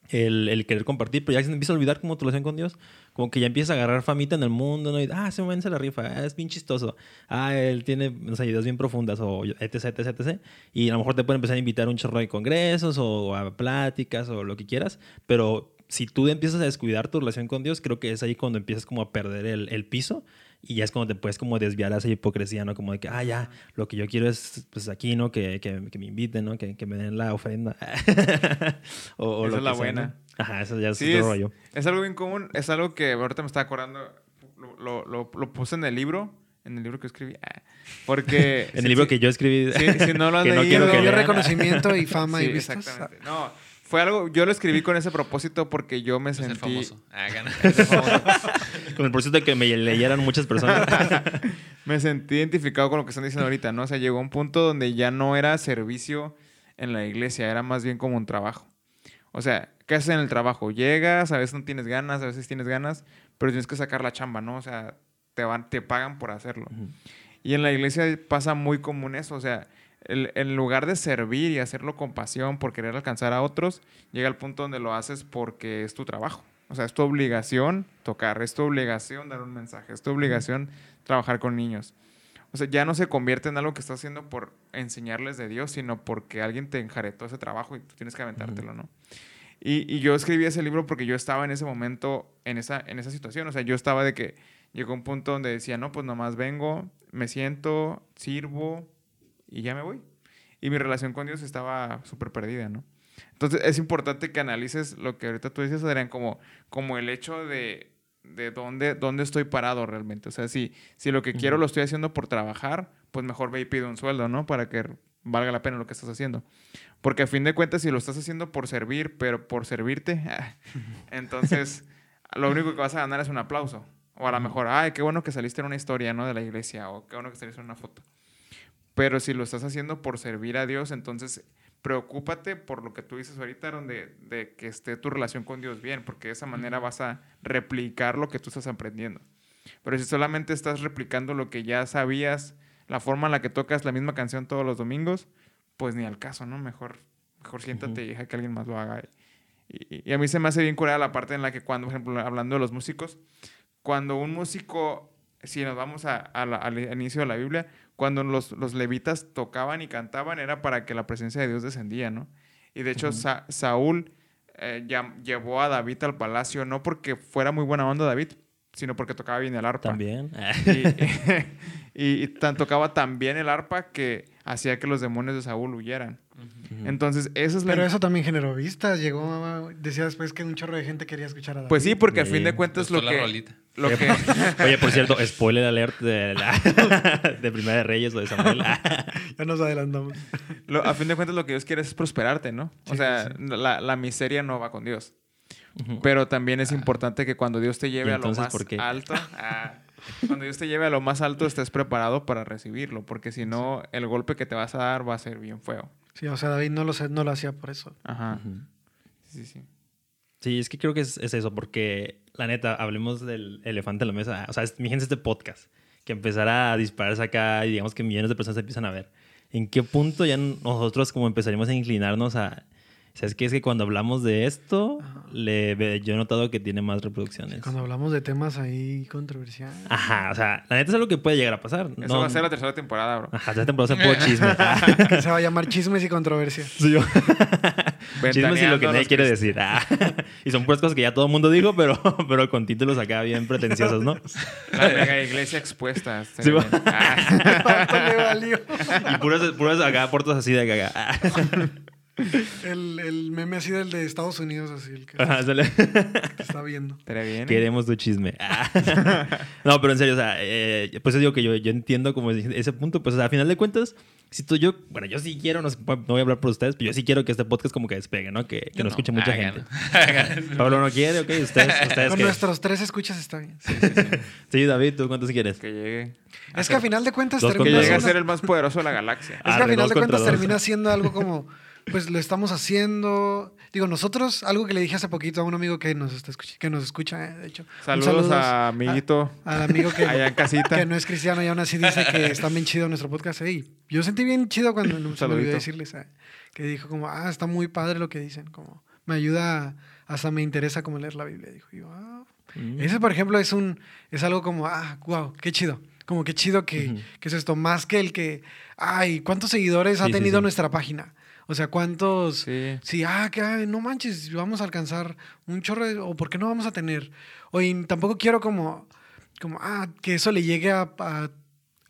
el, el querer compartir, pero ya se empieza a olvidar como tu relación con Dios, como que ya empiezas a agarrar famita en el mundo, ¿no? Y, ah, ese momento se la rifa, ah, es bien chistoso, ah, él tiene, no sé, ideas bien profundas, o etc, etc, etc. Y a lo mejor te pueden empezar a invitar a un chorro de congresos o a pláticas o lo que quieras, pero si tú empiezas a descuidar tu relación con Dios, creo que es ahí cuando empiezas como a perder el, el piso y ya es cuando te puedes como desviar a esa hipocresía, ¿no? Como de que, ah, ya, lo que yo quiero es, pues aquí, ¿no? Que, que, que me inviten, ¿no? Que, que me den la ofrenda. o, o Esa lo es la sea, buena. ¿no? Ajá, eso ya es Sí, otro es, rollo. es algo bien común. Es algo que ahorita me estaba acordando. Lo, lo, lo- lo puse en el libro. En el libro que escribí. Ah, porque... En el libro que yo escribí. Sí, si no lo has que no leído, quiero Le que dio lean. reconocimiento y fama Sí, y vistas. exactamente. No, fue algo... Yo lo escribí con ese propósito porque yo me Es el sentí... famoso. Ah, gana. Con el propósito de que me leyeran muchas personas. me sentí identificado con lo que están diciendo ahorita, ¿no? O sea, llegó un punto donde ya no era servicio en la iglesia, era más bien como un trabajo. O sea, ¿qué haces en el trabajo? Llegas, a veces no tienes ganas, a veces tienes ganas, pero tienes que sacar la chamba, ¿no? O sea, te, van, te pagan por hacerlo. Y en la iglesia pasa muy común eso, o sea, el- en lugar de servir y hacerlo con pasión por querer alcanzar a otros, llega el punto donde lo haces porque es tu trabajo. O sea, es tu obligación tocar, es tu obligación dar un mensaje, es tu obligación trabajar con niños. O sea, ya no se convierte en algo que estás haciendo por enseñarles de Dios, sino porque alguien te enjaretó ese trabajo y tú tienes que aventártelo, ¿no? Y, y yo escribí ese libro porque yo estaba en ese momento, en esa, en esa situación. O sea, yo estaba de que llegó un punto donde decía, no, pues nomás vengo, me siento, sirvo y ya me voy. Y mi relación con Dios estaba súper perdida, ¿no? Entonces es importante que analices lo que ahorita tú dices, Adrián, como, como el hecho de, de dónde, dónde estoy parado realmente. O sea, si, si lo que quiero lo estoy haciendo por trabajar, pues mejor ve y pide un sueldo, ¿no? Para que valga la pena lo que estás haciendo. Porque a fin de cuentas, si lo estás haciendo por servir, pero por servirte, entonces lo único que vas a ganar es un aplauso. O a lo mejor, ay, qué bueno que saliste en una historia, ¿no? De la iglesia, o qué bueno que saliste en una foto. Pero si lo estás haciendo por servir a Dios, entonces preocúpate por lo que tú dices ahorita, donde, de que esté tu relación con Dios bien, porque de esa manera vas a replicar lo que tú estás aprendiendo. Pero si solamente estás replicando lo que ya sabías, la forma en la que tocas la misma canción todos los domingos, pues ni al caso, ¿no? Mejor, mejor siéntate y deja que alguien más lo haga. Y, y- y a mí se me hace bien curada la parte en la que cuando, por ejemplo, hablando de los músicos, cuando un músico, si nos vamos a- a la- al inicio de la Biblia, cuando los, los levitas tocaban y cantaban era para que la presencia de Dios descendía, ¿no? Y de hecho Sa- Saúl eh, llevó a David al palacio no porque fuera muy buena onda David, sino porque tocaba bien el arpa. También. Y, y- y tan tocaba tan bien el arpa que hacía que los demonios de Saúl huyeran. Entonces, esa es la... Pero eso también generó vistas. Llegó, decía después que un chorro de gente quería escuchar a David. Pues sí, porque a Sí. fin de cuentas lo que... Lo que Oye, por cierto, spoiler alert de, la, de Primera de Reyes o de Samuel. Ya nos adelantamos. lo- a fin de cuentas lo que Dios quiere es prosperarte, ¿no? O sea, sí. La, la miseria no va con Dios. Pero también es importante que cuando Dios te lleve ¿Y a lo entonces más por qué? alto, ah, cuando Dios te lleve a lo más alto, estés preparado para recibirlo, porque si no, el golpe que te vas a dar va a ser bien feo. Sí, o sea, David no lo, no lo hacía por eso. Ajá. Ujú. Sí, sí. Sí, es que creo que es, es eso, porque la neta, hablemos del elefante en la mesa. O sea, es- fíjense este podcast, que empezará a dispararse acá y digamos que millones de personas se empiezan a ver. ¿En qué punto ya nosotros como empezaríamos a inclinarnos a... ¿Sabes qué? Es que cuando hablamos de esto, le, yo he notado que tiene más reproducciones. Cuando hablamos de temas ahí controversiales. Ajá, o sea, la neta es algo que puede llegar a pasar. Eso No- va a ser la tercera temporada, bro. Ajá, esta temporada se puede chisme. Que se va a llamar chismes y controversia. sí, yo- Chismes y lo que nadie quiere decir. Ah, y son puras cosas que ya todo el mundo dijo, pero, pero con títulos acá bien pretenciosos, ¿no? La mega iglesia expuesta. Sí, bien. Ah. Y puras, puras acá, puertas así de caga. El, el meme así del de Estados Unidos, así, el que, Ajá, sale. que está viendo. Bien. ¿eh? Queremos tu chisme. Ah. no, pero en serio, o sea, eh, pues digo que yo, yo entiendo como ese punto, pues o sea, a final de cuentas, si tú yo, bueno, yo sí quiero, no, sé, no voy a hablar por ustedes, pero yo sí quiero que este podcast como que despegue, ¿no? Que, que no. escuche mucha gente. Pablo no quiere, ok, ustedes, ustedes Con que- nuestros tres escuchas está bien. Sí, David, ¿tú cuántos quieres? Que llegue. Es que a final de cuentas Que termina contra llegue a ser siendo, el más poderoso de la galaxia. es que a final de cuentas termina siendo algo como, pues lo estamos haciendo. Digo, nosotros, algo que le dije hace poquito a un amigo que nos está escuch- que nos escucha, eh, de hecho. Saludos, saludos a amiguito al amigo que, allá en casita. que no es cristiano y aún así dice que está bien chido nuestro podcast. Ey, yo sentí bien chido cuando se me olvidó decirles eh, que dijo como, ah, está muy padre lo que dicen, como me ayuda, hasta me interesa como leer la Biblia. Dijo, y yo, ah. Mm. Ese, por ejemplo, es un es algo como, ah, wow, qué chido. Como qué chido que, que es esto, más que el que, ay, ¿cuántos seguidores ha Sí, sí, tenido sí. nuestra página? O sea, ¿cuántos? Sí. Sí, ah, que ay, no manches, vamos a alcanzar un chorro, de- o ¿por qué no vamos a tener? O y tampoco quiero como, como, ah, que eso le llegue a, a-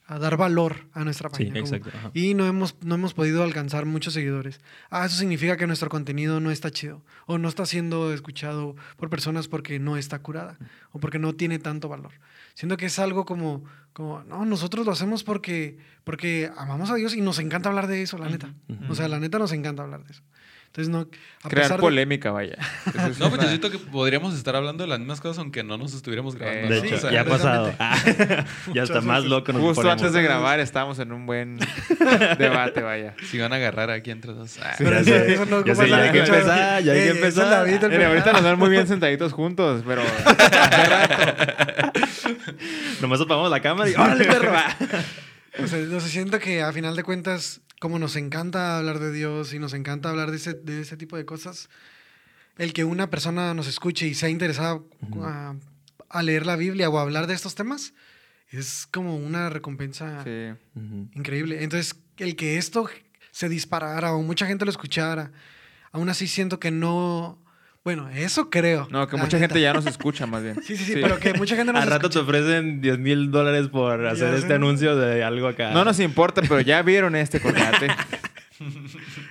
a dar valor a nuestra Sí, página. como, exacto. y no hemos, no hemos podido alcanzar muchos seguidores. Ah, eso significa que nuestro contenido no está chido. O no está siendo escuchado por personas porque no está curada. O porque no tiene tanto valor. Siento que es algo como, como no, nosotros lo hacemos porque, porque amamos a Dios y nos encanta hablar de eso, la neta. O sea, la neta nos encanta hablar de eso. Entonces, no. A Crear pesar de- polémica, vaya. Es No, pues yo siento que podríamos estar hablando de las mismas cosas aunque no nos estuviéramos grabando. De ¿no? hecho, O sea, ya ha pasado. Ah, ya está más loco. nos Justo ponemos. antes de grabar estábamos en un buen debate, vaya. Si van a agarrar aquí entre dos. Ah, Pero Ya eso, no ya sé, la ya hay que empezar, ya hay que ese es empezar. Ahorita nos ven muy bien sentaditos juntos, pero hace rato. Nomás apagamos la cámara y ¡órale, perro! O sea, o sea, siento que a final de cuentas, como nos encanta hablar de Dios y nos encanta hablar de ese, de ese tipo de cosas, el que una persona nos escuche y sea interesada a, a leer la Biblia o a hablar de estos temas, es como una recompensa Sí. Ujú. increíble. Entonces, el que esto se disparara o mucha gente lo escuchara, aún así siento que no... Bueno, eso creo. No, que mucha neta. gente ya nos escucha más bien. Sí, sí, sí, pero que mucha gente nos Al rato te ofrecen 10 mil dólares por hacer Ya este sé. anuncio de algo acá. No nos importa, pero ya vieron este colgate.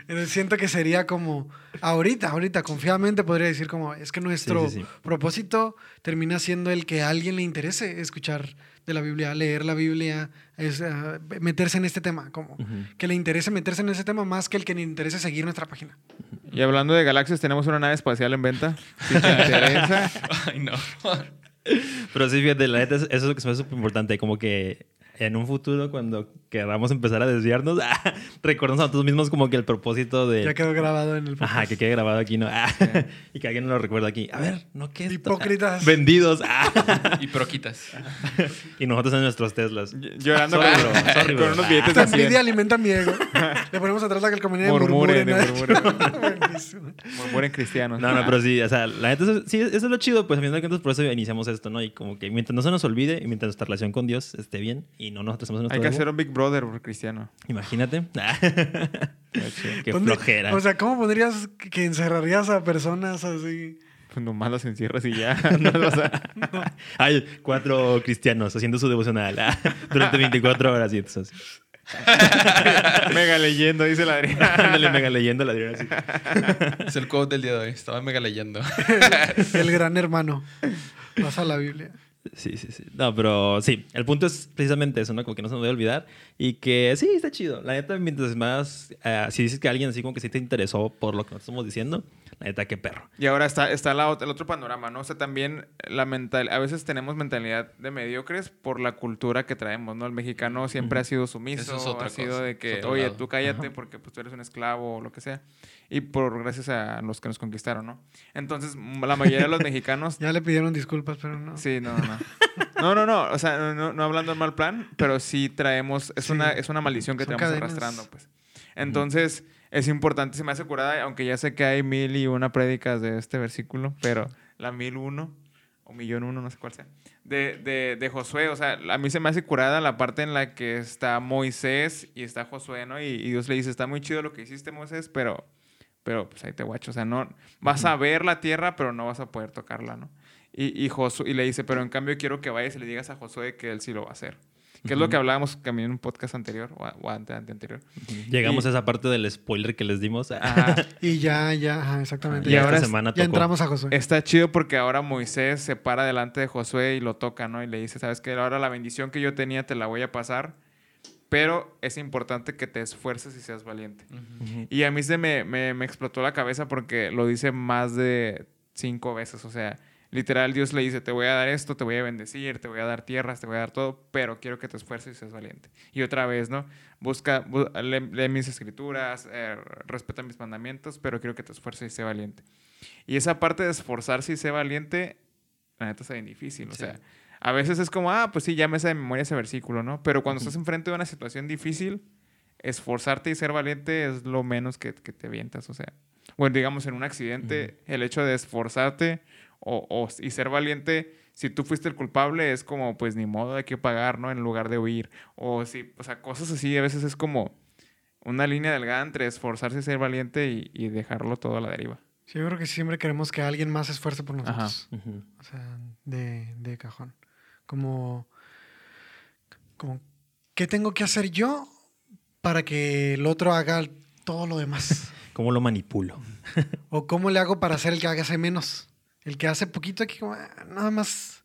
Entonces siento que sería como, ahorita, ahorita, confiadamente podría decir como, es que nuestro Sí, sí, sí. propósito termina siendo el que a alguien le interese escuchar de la Biblia, leer la Biblia, es, ah, meterse en este tema, como Ujú. que le interese meterse en ese tema más que el que le interese seguir nuestra página. Y hablando de galaxias, tenemos una nave espacial en venta. Si te interesa. Ay, no. Pero sí, fíjate, la neta, eso es lo que se me hace súper importante. Como que en un futuro, cuando queramos empezar a desviarnos, ah, recordemos a nosotros mismos como que el propósito de... Ya quedó grabado en el podcast. Ajá, que quede grabado aquí, ¿no? Ah, y que alguien nos lo recuerde aquí. A ver, ¿no qué? Hipócritas. Vendidos. Ah, Y proquitas. y nosotros en nuestros Teslas. Ll- Llorando Sorry, con, bro. Sorry, con bro. unos billetes Esta de 100. envidia alimenta mi ego. Le ponemos atrás la calcomanía de Murmuren, murmuren. murmuren. Murmuren cristianos. No, no, pero sí, o sea, la neta, sí, eso es lo chido, pues a final de cuentas por eso iniciamos esto, ¿no? Y como que mientras no se nos olvide y mientras nuestra relación con Dios esté bien y no nosotros estamos en nuestro Hay que hacer un Big Brother por cristiano. Imagínate. Qué ¿Dónde- flojera. O sea, ¿cómo pondrías que- encerrarías a personas así? Pues nomás los encierras y ya. No los- Hay cuatro cristianos haciendo su devocional ah, durante 24 horas y entonces Mega leyendo, dice la Adriana. ándale mega leyendo la Adriana así. Es el quote del día de hoy. Estaba mega leyendo. El gran hermano. Vas a la Biblia. Sí, sí, sí. No, pero sí, el punto es precisamente eso, ¿no? Como que no se nos debe olvidar y que sí, está chido. La neta, mientras más, eh, si dices que alguien así como que sí te interesó por lo que nos estamos diciendo, la neta, qué perro. Y ahora está, está la el otro panorama, ¿no? O sea, también la mental, a veces tenemos mentalidad de mediocres por la cultura que traemos, ¿no? El mexicano siempre ha sido sumiso, Eso es otra ha sido cosa, de que, oye, lado. tú cállate porque pues, tú eres un esclavo o lo que sea. Y por gracias a los que nos conquistaron, ¿no? Entonces, la mayoría de los mexicanos Ya le pidieron disculpas, pero no. Sí, no, no. No, no, no. O sea, no, no- no hablando en mal plan, pero sí traemos. Es, Sí. una, es una maldición que Son traemos cadenas. arrastrando, pues. Entonces, es importante, se me hace curada, aunque ya sé que hay mil y una prédicas de este versículo, pero la mil uno o millón uno, no sé cuál sea, de, de, de Josué. O sea, a mí se me hace curada la parte en la que está Moisés y está Josué, ¿no? Y, y Dios le dice, está muy chido lo que hiciste, Moisés, pero, pero pues ahí te guacho. O sea, no, vas a ver la tierra, pero no vas a poder tocarla, ¿no? Y, y, Josué, y le dice, pero en cambio quiero que vayas y le digas a Josué que él sí lo va a hacer. que es lo que hablábamos también en un podcast anterior o, o ante, ante anterior. Llegamos Y- a esa parte del spoiler que les dimos. Ajá. Y ya, ya, ajá, exactamente. Y ya, ahora esta es- semana ya tocó. entramos a Josué. Está chido porque ahora Moisés se para delante de Josué y lo toca, ¿no? Y le dice, sabes que ahora la bendición que yo tenía te la voy a pasar, pero es importante que te esfuerces y seas valiente. Ujú. Y a mí se me, me, me explotó la cabeza porque lo dice más de cinco veces. O sea, literal Dios le dice, te voy a dar esto, te voy a bendecir, te voy a dar tierras, te voy a dar todo, pero quiero que te esfuerces y seas valiente. Y otra vez, ¿no? Busca, bu- lee, lee mis escrituras, eh, respeta mis mandamientos, pero quiero que te esfuerces y sé valiente. Y esa parte de esforzarse y ser valiente, la neta está bien difícil. O Sí. sea, a veces es como, ah, pues sí, ya me sé de memoria ese versículo, ¿no? Pero cuando estás enfrente de una situación difícil, esforzarte y ser valiente es lo menos que, que te avientas. O sea, bueno, digamos, en un accidente, el hecho de esforzarte o, o- y ser valiente, si tú fuiste el culpable, es como, pues ni modo, hay que pagar, ¿no? En lugar de huir. O, si, o sea, cosas así, a veces es como una línea delgada entre esforzarse y ser valiente y, y dejarlo todo a la deriva. Sí, yo creo que siempre queremos que alguien más se esfuerce por nosotros. Ujú. O sea, de, de cajón. Como, como, ¿qué tengo que hacer yo para que el otro haga todo lo demás? ¿Cómo lo manipulo? ¿O cómo le hago para ser el que hace menos? El que hace poquito aquí, como, "Ah, nada más,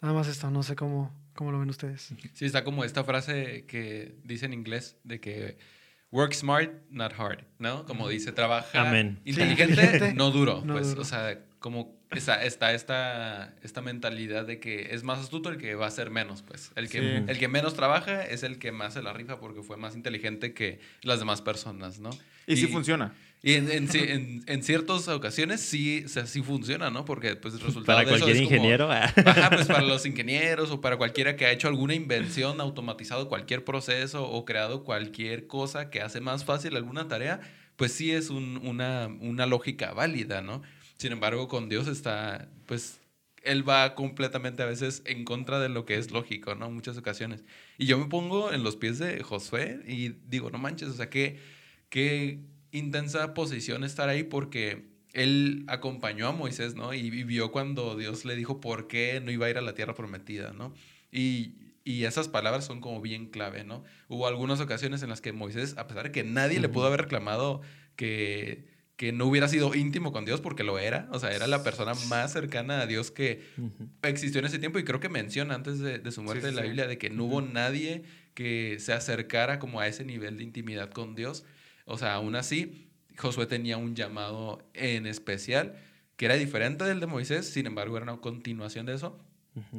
nada más esto, no sé cómo, cómo lo ven ustedes. Sí, está como esta frase que dice en inglés de que work smart, not hard, ¿no? Como dice, trabaja Amén. Inteligente, no duro. no pues, duro. o sea, como está, está esta, esta mentalidad de que es más astuto el que va a hacer menos, pues. El que, Sí. el que menos trabaja es el que más se la rifa porque fue más inteligente que las demás personas, ¿no? Y, sí funciona. Y en, en, sí- en- en ciertas ocasiones sí, o sea, sí funciona, ¿no? Porque pues el resultado Para de eso cualquier es ingeniero. ah. Ajá, pues para los ingenieros o para cualquiera que ha hecho alguna invención, automatizado cualquier proceso o creado cualquier cosa que hace más fácil alguna tarea, pues sí es un- una, una lógica válida, ¿no? Sin embargo, con Dios está, pues, Él va completamente a veces en contra de lo que es lógico, ¿no? Muchas ocasiones. Y yo me pongo en los pies de Josué y digo, no manches, o sea, qué, qué intensa posición estar ahí porque él acompañó a Moisés, ¿no? Y vivió cuando Dios le dijo por qué no iba a ir a la tierra prometida, ¿no? Y, y esas palabras son como bien clave, ¿no? Hubo algunas ocasiones en las que Moisés, a pesar de que nadie le pudo haber reclamado que, que no hubiera sido íntimo con Dios, porque lo era, o sea, era la persona más cercana a Dios que existió en ese tiempo y creo que menciona antes de, de su muerte Sí, en la sí. Biblia de que no hubo nadie que se acercara como a ese nivel de intimidad con Dios. O sea, aún así, Josué tenía un llamado en especial que era diferente del de Moisés, sin embargo, era una continuación de eso.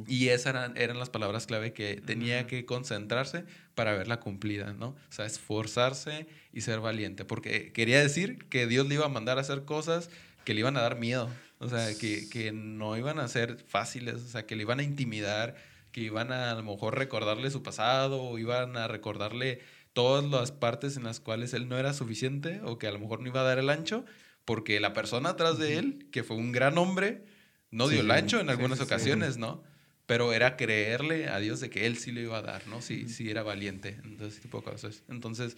Y esas eran, eran las palabras clave que tenía que concentrarse para verla cumplida, ¿no? O sea, esforzarse y ser valiente, porque quería decir que Dios le iba a mandar a hacer cosas que le iban a dar miedo, o sea, que, que no iban a ser fáciles, o sea, que le iban a intimidar, que iban a a lo mejor recordarle su pasado, o iban a recordarle todas las partes en las cuales él no era suficiente, o que a lo mejor no iba a dar el ancho, porque la persona atrás de él, que fue un gran hombre, no dio el ancho en algunas sí, sí. ocasiones, ¿no? Pero era creerle a Dios de que Él sí lo iba a dar, ¿no? Si, si era valiente, entonces, ese tipo de cosas. Entonces,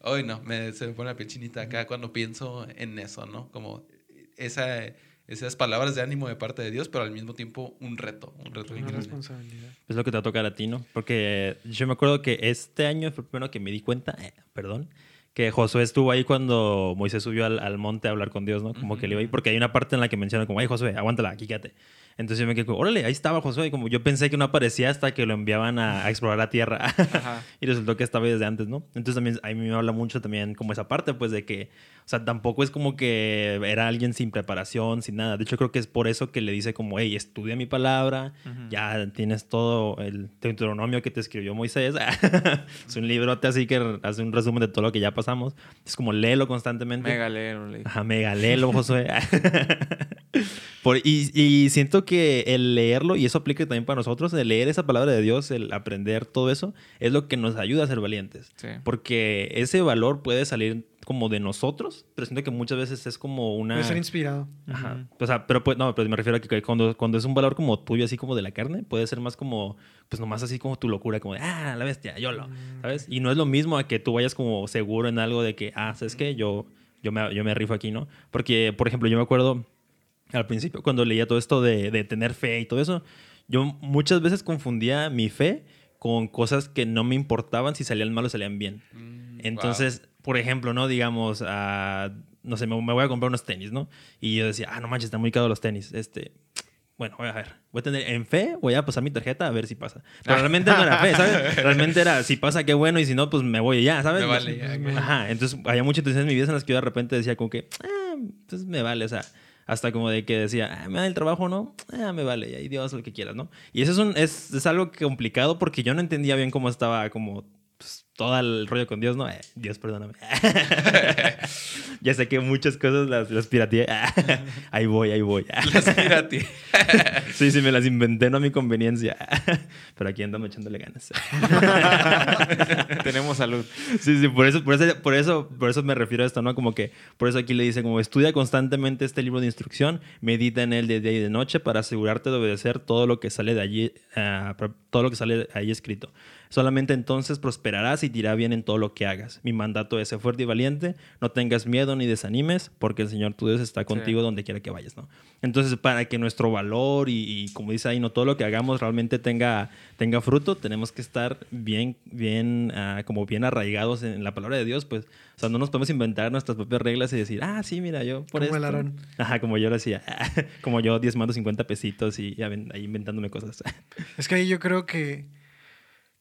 hoy no, me, se me pone la piel chinita acá cuando pienso en eso, ¿no? Como esa, esas palabras de ánimo de parte de Dios, pero al mismo tiempo un reto, un reto Una responsabilidad. Es lo que te va a tocar a ti, ¿no? Porque yo me acuerdo que este año fue el primero que me di cuenta, eh, perdón, que Josué estuvo ahí cuando Moisés subió al, al monte a hablar con Dios, ¿no? Como que le iba ahí, porque hay una parte en la que menciona como, ay, Josué, aguántala, aquí quédate. Entonces yo me quedé como, órale, ahí estaba Josué. Y como yo pensé que no aparecía hasta que lo enviaban a, a explorar la tierra. Ajá. y resultó que estaba desde antes, ¿no? Entonces también a mí me habla mucho también como esa parte, pues de que, o sea, tampoco es como que era alguien sin preparación, sin nada. De hecho, creo que es por eso que le dice como, hey, estudia mi palabra, ya tienes todo el Deuteronomio que te escribió Moisés. es un librote así que hace un resumen de todo lo que ya pasamos. Es como léelo constantemente. Le dije. Ajá, megalelo, Josué. Por, y, y siento que el leerlo, y eso aplica también para nosotros, el leer esa palabra de Dios, el aprender todo eso, es lo que nos ayuda a ser valientes. Sí. Porque ese valor puede salir como de nosotros, pero siento que muchas veces es como una... Puede ser inspirado. Ajá. O sea, pero pues, no, pero me refiero a que cuando, cuando es un valor como tuyo, así como de la carne, puede ser más como, pues nomás así como tu locura, como de, ah, la bestia, yo lo, ¿sabes? Y no es lo mismo a que tú vayas como seguro en algo de que, ah, ¿sabes qué? Yo, yo, me, yo me rifo aquí, ¿no? Porque, por ejemplo, yo me acuerdo al principio cuando leía todo esto de, de tener fe y todo eso, yo muchas veces confundía mi fe con cosas que no me importaban si salían mal o salían bien. Mm, Entonces, por ejemplo, ¿no? Digamos, ah, no sé, me, me voy a comprar unos tenis, ¿no? Y yo decía, ah, no manches, están muy caros los tenis. Este, bueno, voy a ver. Voy a tener en fe, voy a pasar mi tarjeta a ver si pasa. Pero realmente no era fe, ¿sabes? Realmente era, si pasa, qué bueno, y si no, pues me voy ya, ¿sabes? Me vale, ya. Ajá, entonces había muchas situaciones en mi vida en las que yo de repente decía como que, ah, pues me vale, o sea, hasta como de que decía, ah, me da el trabajo no, ah, me vale, ahí Dios lo que quieras, ¿no? Y eso es, un, es, es algo complicado porque yo no entendía bien cómo estaba como todo el rollo con Dios, ¿no? Eh, Dios, perdóname. ya sé que muchas cosas las, las pirateé. ahí voy, ahí voy. Las pirateé. sí, sí, me las inventé, no a mi conveniencia. Pero aquí andamos echándole ganas. Tenemos salud. Sí, sí, por eso, por, eso, por, eso, por eso me refiero a esto, ¿no? Como que, por eso aquí le dice, como estudia constantemente este libro de instrucción, medita en él de día y de noche para asegurarte de obedecer todo lo que sale de allí, ah, todo lo que sale ahí escrito. Solamente entonces prosperarás y te irá bien en todo lo que hagas. Mi mandato es ser fuerte y valiente, no tengas miedo ni desanimes, porque el Señor tu Dios está contigo donde quiera que vayas, ¿no? Entonces, para que nuestro valor y, y, como dice ahí, no todo lo que hagamos realmente tenga, tenga fruto, tenemos que estar bien, bien, ah, como bien arraigados en la palabra de Dios, pues, o sea, no nos podemos inventar nuestras propias reglas y decir, ah, sí, mira, yo por Como el esto. Aarón. Ajá, como yo lo hacía, como yo diezmando 50 pesitos y ya ven, ahí inventándome cosas. Es que ahí yo creo que,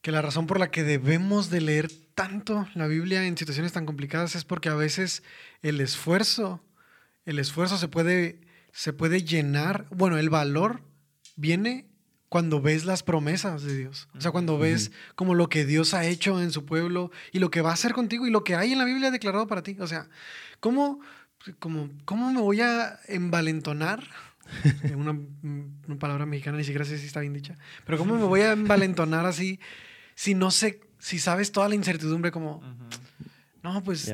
que la razón por la que debemos de leer tanto la Biblia en situaciones tan complicadas es porque a veces el esfuerzo, el esfuerzo se puede, se puede llenar, bueno, el valor viene cuando ves las promesas de Dios. O sea, cuando ves como lo que Dios ha hecho en su pueblo y lo que va a hacer contigo y lo que hay en la Biblia declarado para ti. O sea, ¿cómo, cómo, cómo me voy a envalentonar? una, una palabra mexicana, ni siquiera sé si está bien dicha. Pero ¿cómo me voy a envalentonar así si no sé, si sabes toda la incertidumbre como, no, pues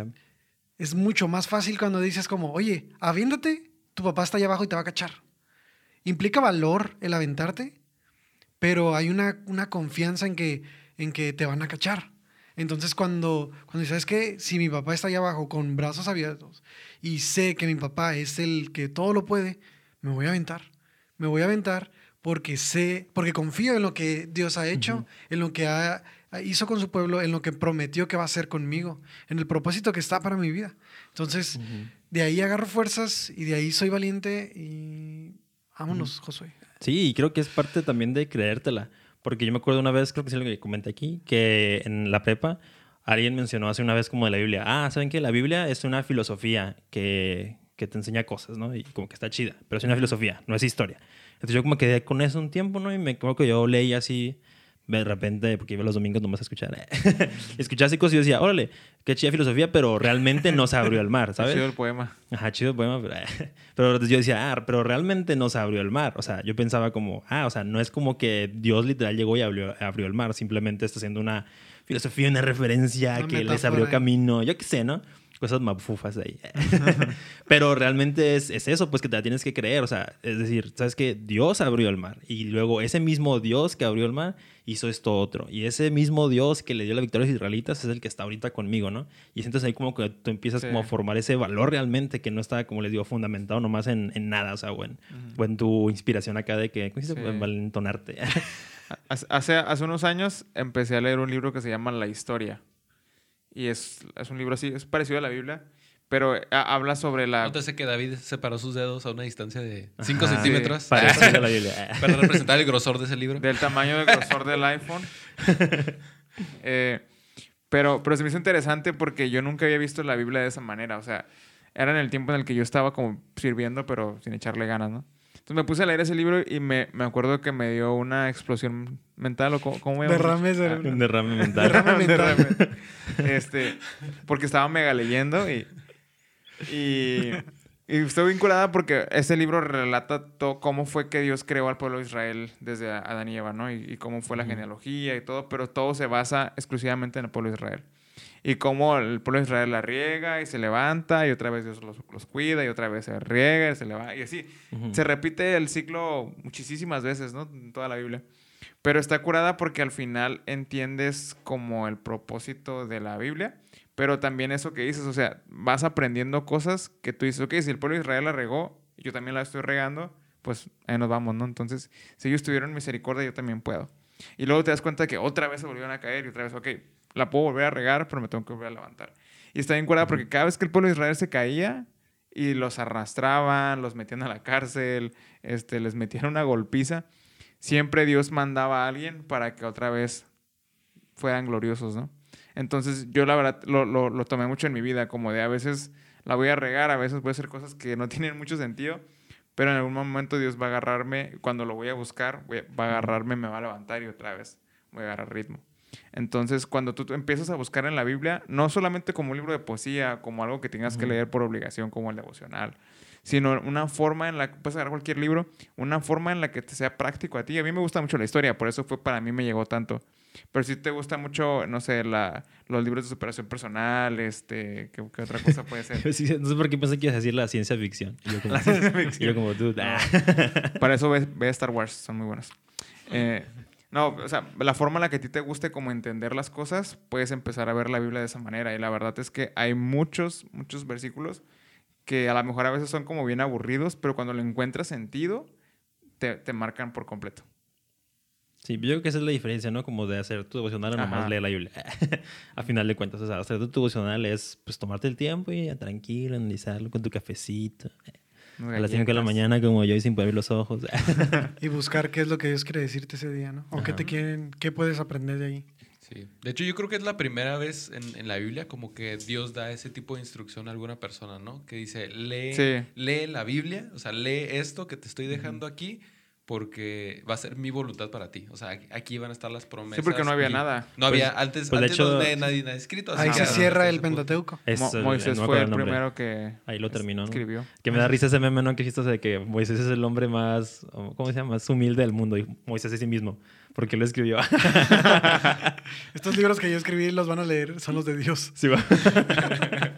es mucho más fácil cuando dices como, oye, aviéntate, tu papá está allá abajo y te va a cachar. Implica valor el aventarte, pero hay una, una confianza en que, en que te van a cachar. Entonces cuando, cuando dices, ¿sabes qué? Si mi papá está allá abajo con brazos abiertos y sé que mi papá es el que todo lo puede, me voy a aventar. Me voy a aventar porque sé, porque confío en lo que Dios ha hecho, en lo que ha, hizo con su pueblo, en lo que prometió que va a hacer conmigo, en el propósito que está para mi vida. Entonces, de ahí agarro fuerzas y de ahí soy valiente y vámonos, Josué. Sí, y creo que es parte también de creértela. Porque yo me acuerdo una vez, creo que es lo que comenté aquí, que en la prepa alguien mencionó hace una vez como de la Biblia. Ah, ¿saben qué? La Biblia es una filosofía que, que te enseña cosas, ¿no? Y como que está chida. Pero es una filosofía, no es historia. Entonces yo como quedé con eso un tiempo, ¿no? Y me acuerdo que yo leí así de repente, porque iba los domingos nomás a escuchar. Escuchaba así cosas y yo decía, órale, qué chida filosofía, pero realmente no se abrió el mar, ¿sabes? Chido el poema. Ajá, chido el poema, pero, pero yo decía, ah, pero realmente no se abrió el mar. O sea, yo pensaba como, ah, o sea, no es como que Dios literal llegó y abrió, abrió el mar, simplemente está haciendo una filosofía, una referencia Una que les abrió camino, yo qué sé, ¿no? Cosas mafufas ahí. pero realmente es, es eso, pues que te la tienes que creer. O sea, es decir, ¿sabes que Dios abrió el mar y luego ese mismo Dios que abrió el mar hizo esto otro. Y ese mismo Dios que le dio la victoria a los israelitas es el que está ahorita conmigo, ¿no? Y sientes ahí como que tú empiezas Sí. como a formar ese valor realmente que no está, como les digo, fundamentado nomás en, en nada, o sea, o en, o en tu inspiración acá de que, ¿cómo se? Sí. Valentonarte. Hace- Hace, hace unos años empecé a leer un libro que se llama La Historia. Y es, es un libro así, es parecido a la Biblia, pero eh, ha- habla sobre la... Nótese que David separó sus dedos a una distancia de 5 Ajá. centímetros Parecido a la Biblia. para representar el grosor de ese libro. del tamaño del grosor del iPhone. Eh, pero, pero se me hizo interesante porque yo nunca había visto la Biblia de esa manera. O sea, era en el tiempo en el que yo estaba como sirviendo, pero sin echarle ganas, ¿no? Entonces me puse a leer ese libro y me, me acuerdo que me dio una explosión mental o cómo, cómo me Derrame Ah, derrame mental. Derrame mental. derrame. Este, porque estaba mega leyendo y, y, y estoy vinculada porque este libro relata todo cómo fue que Dios creó al pueblo de Israel desde Adán y Eva, ¿no? Y, y cómo fue la genealogía y todo, pero todo se basa exclusivamente en el pueblo de Israel. Y cómo el pueblo de Israel la riega y se levanta y otra vez Dios los, los cuida y otra vez se riega y se levanta y así. Ujú. Se repite el ciclo muchísimas veces, ¿no? En toda la Biblia. Pero está curada porque al final entiendes como el propósito de la Biblia, pero también eso que dices, o sea, vas aprendiendo cosas que tú dices, ok, si el pueblo de Israel la regó, yo también la estoy regando, pues ahí nos vamos, ¿no? Entonces, si ellos tuvieron misericordia, yo también puedo. Y luego te das cuenta que otra vez se volvieron a caer y otra vez, ok, la puedo volver a regar, pero me tengo que volver a levantar. Y está bien curada porque cada vez que el pueblo de Israel se caía y los arrastraban, los metían a la cárcel, este, les metían una golpiza, siempre Dios mandaba a alguien para que otra vez fueran gloriosos, ¿no? Entonces yo la verdad lo, lo, lo tomé mucho en mi vida, como de a veces la voy a regar, a veces voy a hacer cosas que no tienen mucho sentido, pero en algún momento Dios va a agarrarme, cuando lo voy a buscar, va a agarrarme, me va a levantar y otra vez voy a agarrar ritmo. Entonces, cuando tú empiezas a buscar en la Biblia, no solamente como un libro de poesía, como algo que tengas que leer por obligación, como el devocional, sino una forma en la que puedes agarrar cualquier libro, una forma en la que te sea práctico a ti. A mí me gusta mucho la historia, por eso fue para mí me llegó tanto. Pero si te gusta mucho, no sé, la, los libros de superación personal, este, ¿qué, qué otra cosa puede ser? Sí, no sé por qué pensé que ibas a decir la ciencia ficción. Y yo como, La ciencia y ficción. yo como ah. Para eso ve, ve Star Wars, son muy buenos. Eh, no, o sea, la forma en la que a ti te guste como entender las cosas, puedes empezar a ver la Biblia de esa manera. Y la verdad es que hay muchos, muchos versículos que a lo mejor a veces son como bien aburridos, pero cuando le encuentras sentido, te, te marcan por completo. Sí, yo creo que esa es la diferencia, ¿no? Como de hacer tu devocional o nomás leer la Biblia. a final de cuentas, o sea, hacer tu devocional es pues tomarte el tiempo y tranquilo, analizarlo con tu cafecito. A las 5 de la mañana como yo y sin poder abrir los ojos. Y buscar qué es lo que Dios quiere decirte ese día, ¿no? O qué te quieren, qué puedes aprender de ahí. Sí. De hecho, yo creo que es la primera vez en, en la Biblia como que Dios da ese tipo de instrucción a alguna persona, ¿no? Que dice, lee, Sí. lee la Biblia, o sea, lee esto que te estoy dejando aquí porque va a ser mi voluntad para ti. O sea, aquí- van a estar las promesas. Sí, porque no había y- nada. No Pues- había, antes, pues, de antes no hecho- había nadie, nadie escrito. así Ahí que se cierra el. Pentateuco. Mo- Moisés no fue el nombre. primero que Ahí lo terminó, ¿no? escribió. Que me da risa ese meme, ¿no? Que dijiste de que Moisés es el hombre más, ¿cómo se llama? Más humilde del mundo. Y Moisés es sí mismo. Porque lo escribió. Estos libros que yo escribí los van a leer, son los de Dios. Sí, va.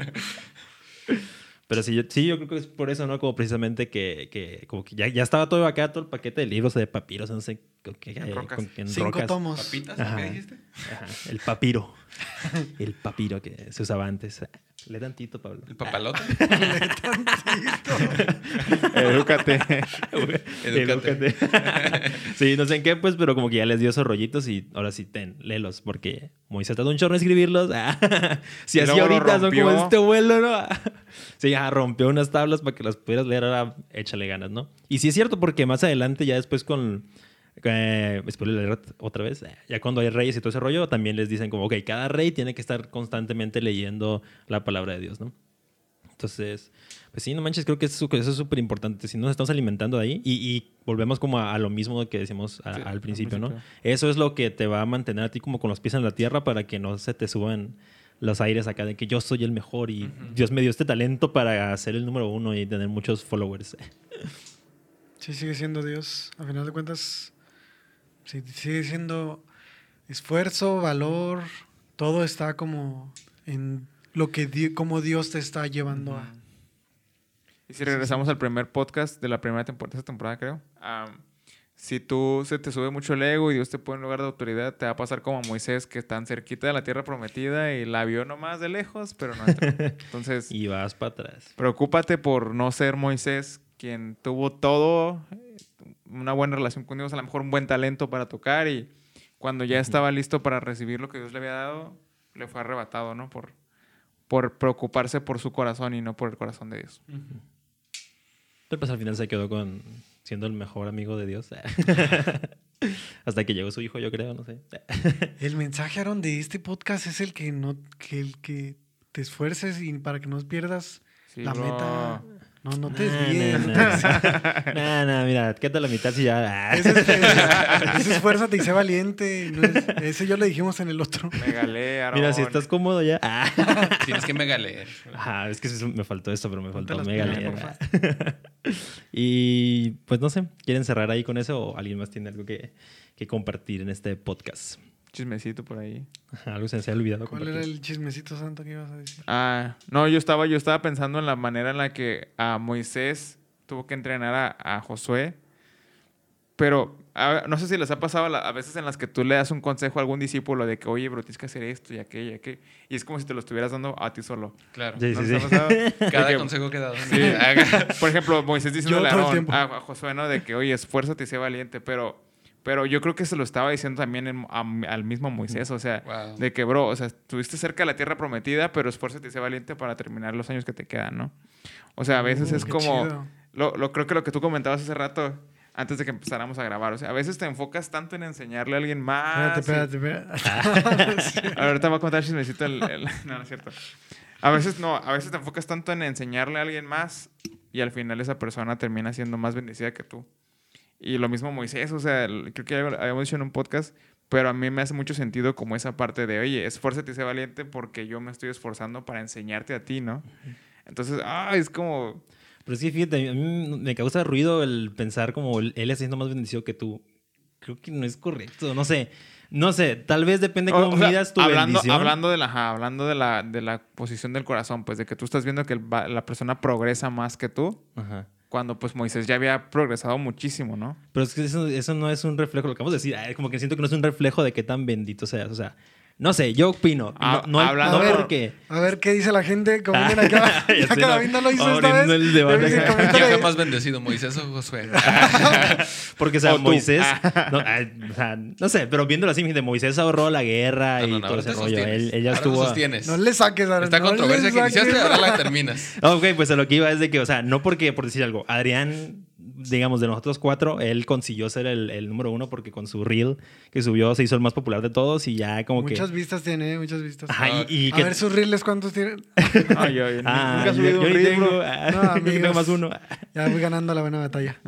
Pero sí yo, sí, yo creo que es por eso, ¿no? Como precisamente que, que, como que ya, ya estaba todo acá, todo el paquete de libros de papiros, no sé, con qué- En rocas. con- en Cinco rocas. tomos. ¿Papitas? Ajá. ¿Qué dijiste? Ajá, el papiro. El papiro que se usaba antes. Le tantito, Pablo. ¿El papalote? Edúcate. Edúcate. Edúcate. sí, no sé en qué, pues, pero como que ya les dio esos rollitos y ahora sí, ten, léelos, porque Moisés tardó un chorro en escribirlos. si así ahorita son como este vuelo, ¿no? sí, ya rompió unas tablas para que las pudieras leer, ahora échale ganas, ¿no? Y sí es cierto, porque más adelante, ya después con. Eh, otra vez, eh, ya cuando hay reyes y todo ese rollo, también les dicen como, ok, cada rey tiene que estar constantemente leyendo la palabra de Dios, ¿no? Entonces, pues sí, no manches, creo que eso, eso es súper importante. Si nos estamos alimentando de ahí y, y volvemos como a, a lo mismo que decimos a- Sí, al al principio, ¿no? Eso es lo que te va a mantener a ti como con los pies en la tierra para que no se te suban los aires acá de que yo soy el mejor y. Dios me dio este talento para ser el número uno y tener muchos followers. Sí, sigue siendo Dios. A final de cuentas, sí, sigue siendo esfuerzo, valor, todo está como en lo que di- como Dios te está llevando a. Y si regresamos al primer podcast de la primera temporada, de esta temporada creo, si tú se te sube mucho el ego y Dios te pone en lugar de autoridad, te va a pasar como a Moisés, que están cerquita de la tierra prometida y la vio nomás de lejos, pero no entró. Entonces, y vas para atrás. preocúpate por no ser Moisés, quien tuvo todo, una buena relación con Dios, a lo mejor un buen talento para tocar y cuando ya estaba listo para recibir lo que Dios le había dado, le fue arrebatado, ¿no? Por, por preocuparse por su corazón y no por el corazón de Dios. Pero pues al final se quedó con siendo el mejor amigo de Dios. Hasta que llegó su hijo, yo creo, no sé. El mensaje, Aaron, de este podcast es el que no, que el que te esfuerces y para que no pierdas Sí, la bro. meta. No, no te Nah, desvíes. nah, no nah. Nah, mira, quédate la mitad si ya. Ese es, ese esfuérzate y sé valiente. no es- ese yo le dijimos en el otro. Me galé, Aarón. Mira, si estás cómodo ya. Ah. Tienes que mega leer. Ajá, es que me faltó esto, pero me faltó las mega pilas, leer. porfa. y pues no sé, ¿quieren cerrar ahí con eso o alguien más tiene algo que, que compartir en este podcast? Chismecito por ahí. Ajá, Algo se me había olvidado. ¿Cuál era el chismecito santo que ibas a decir? Ah, no, yo estaba, yo estaba pensando en la manera en la que a Moisés tuvo que entrenar a, a Josué. Pero a- no sé si les ha pasado a, la- a veces en las que tú le das un consejo a algún discípulo de que, oye, bro, tienes que hacer esto y aquello y aquello. Y es como si te lo estuvieras dando a ti solo. Claro. Sí, ¿No sí, sí. Cada que- consejo que. Sí, por ejemplo, Moisés diciéndole a, Josué, ¿no? De que, oye, esfuérzate y sé valiente, pero Pero yo creo que se lo estaba diciendo también en- al mismo Moisés, o sea, Wow. de que, bro, o sea, estuviste cerca de la tierra prometida, pero esfuérzate y sé valiente para terminar los años que te quedan, ¿no? O sea, a veces Uh, es como, chido. Lo, lo- creo que lo que tú comentabas hace rato, antes de que empezáramos a grabar, o sea, a veces te enfocas tanto en enseñarle a alguien más. Espérate, espérate, espérate. Ahorita voy a contar chismecito el, el- No, no es cierto. A veces no, a veces te enfocas tanto en enseñarle a alguien más y al final esa persona termina siendo más bendecida que tú. Y lo mismo Moisés, o sea, creo que ya habíamos dicho en un podcast, pero a mí me hace mucho sentido como esa parte de, oye, esfuérzate y sé valiente porque yo me estoy esforzando para enseñarte a ti, ¿no? Entonces, ah, es como... Pero sí, fíjate, a mí me causa ruido el pensar como él es siendo más bendecido que tú. Creo que no es correcto, no sé. No sé, tal vez depende cómo O- sea, midas tu hablando, bendición. Hablando, de la, ajá, hablando de, la, de la posición del corazón, pues de que tú estás viendo que el la persona progresa más que tú, Ajá. cuando pues Moisés ya había progresado muchísimo, ¿no? Pero es que eso, eso no es un reflejo, lo que vamos a decir, como que siento que no es un reflejo de qué tan bendito seas. O sea, no sé, yo opino. Ah, no, no, hablando no por- porque... A ver, ¿qué dice la gente? Comenten acá. Ya que no. David no lo hizo esta vez. el debate. ¿Quién coméntale. ¿Quién fue más bendecido, Moisés o Josué? Porque, o sea, O. Moisés... No, ah, o sea, no sé, pero viéndolo así, de Moisés ahorró la guerra No, y no, no, todo ese rollo. Él, él ya estuvo... No le saques, Aaron, Esta no controversia que iniciaste, ahora la terminas. Ok, pues a lo que iba es de que, o sea, no porque, por decir algo, Adrián, digamos, de nosotros cuatro, él consiguió ser el, el número uno porque con su reel que subió se hizo el más popular de todos y ya como Muchas que... vistas tiene, muchas vistas. Ajá, y, y a que... ver sus reels, ¿cuántos tienen? Ay, yo, yo Ah, nunca he yo, subido yo un ni reel, tengo, bro. ah, No, yo tengo amigos. más uno. Ya voy ganando la buena batalla.